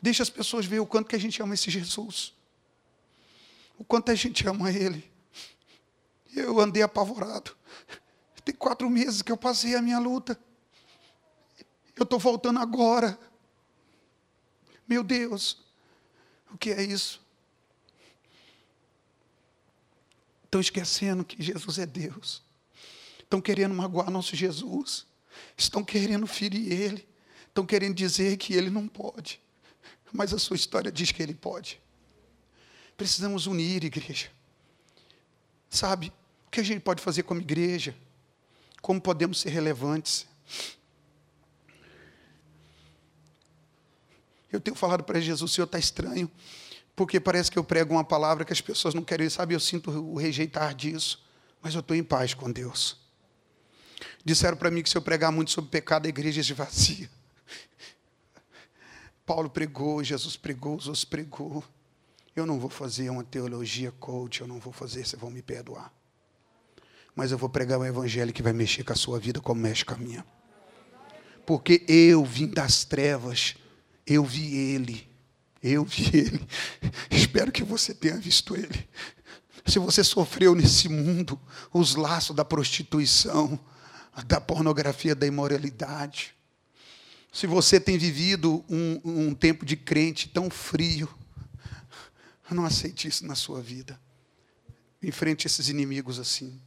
Speaker 1: Deixe as pessoas ver o quanto que a gente ama esse Jesus. O quanto a gente ama Ele. Eu andei apavorado. Tem quatro meses que eu passei a minha luta. Eu estou voltando agora. Meu Deus, o que é isso? Estão esquecendo que Jesus é Deus. Estão querendo magoar nosso Jesus. Estão querendo ferir Ele. Estão querendo dizer que Ele não pode. Mas a sua história diz que Ele pode. Precisamos unir, igreja. Sabe, o que a gente pode fazer como igreja? Como podemos ser relevantes? Eu tenho falado para Jesus, o Senhor está estranho porque parece que eu prego uma palavra que as pessoas não querem, sabe? Eu sinto o rejeitar disso, mas eu estou em paz com Deus. Disseram para mim que se eu pregar muito sobre pecado, a igreja esvazia. Paulo pregou, Jesus pregou, outros pregou. Eu não vou fazer uma teologia coach, eu não vou fazer, vocês vão me perdoar. Mas eu vou pregar um evangelho que vai mexer com a sua vida como mexe com a minha. Porque eu vim das trevas, eu vi ele. Eu vi ele. Espero que você tenha visto ele. Se você sofreu nesse mundo os laços da prostituição, da pornografia, da imoralidade, se você tem vivido um, um tempo de crente tão frio, não aceite isso na sua vida. Enfrente esses inimigos assim.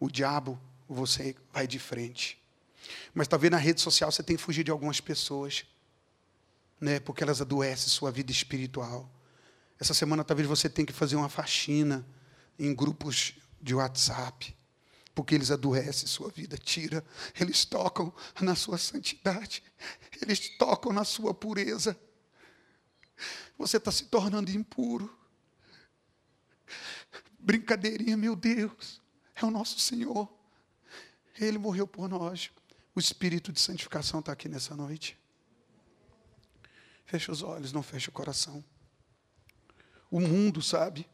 Speaker 1: O diabo, você vai de frente. Mas talvez na rede social você tenha fugido de algumas pessoas né, porque elas adoecem sua vida espiritual. Essa semana talvez você tenha que fazer uma faxina em grupos de WhatsApp, porque eles adoecem sua vida, tira, eles tocam na sua santidade, eles tocam na sua pureza. Você está se tornando impuro. Brincadeirinha, meu Deus, é o nosso Senhor. Ele morreu por nós. O Espírito de santificação está aqui nessa noite. Fecha os olhos, não fecha o coração. O mundo, sabe?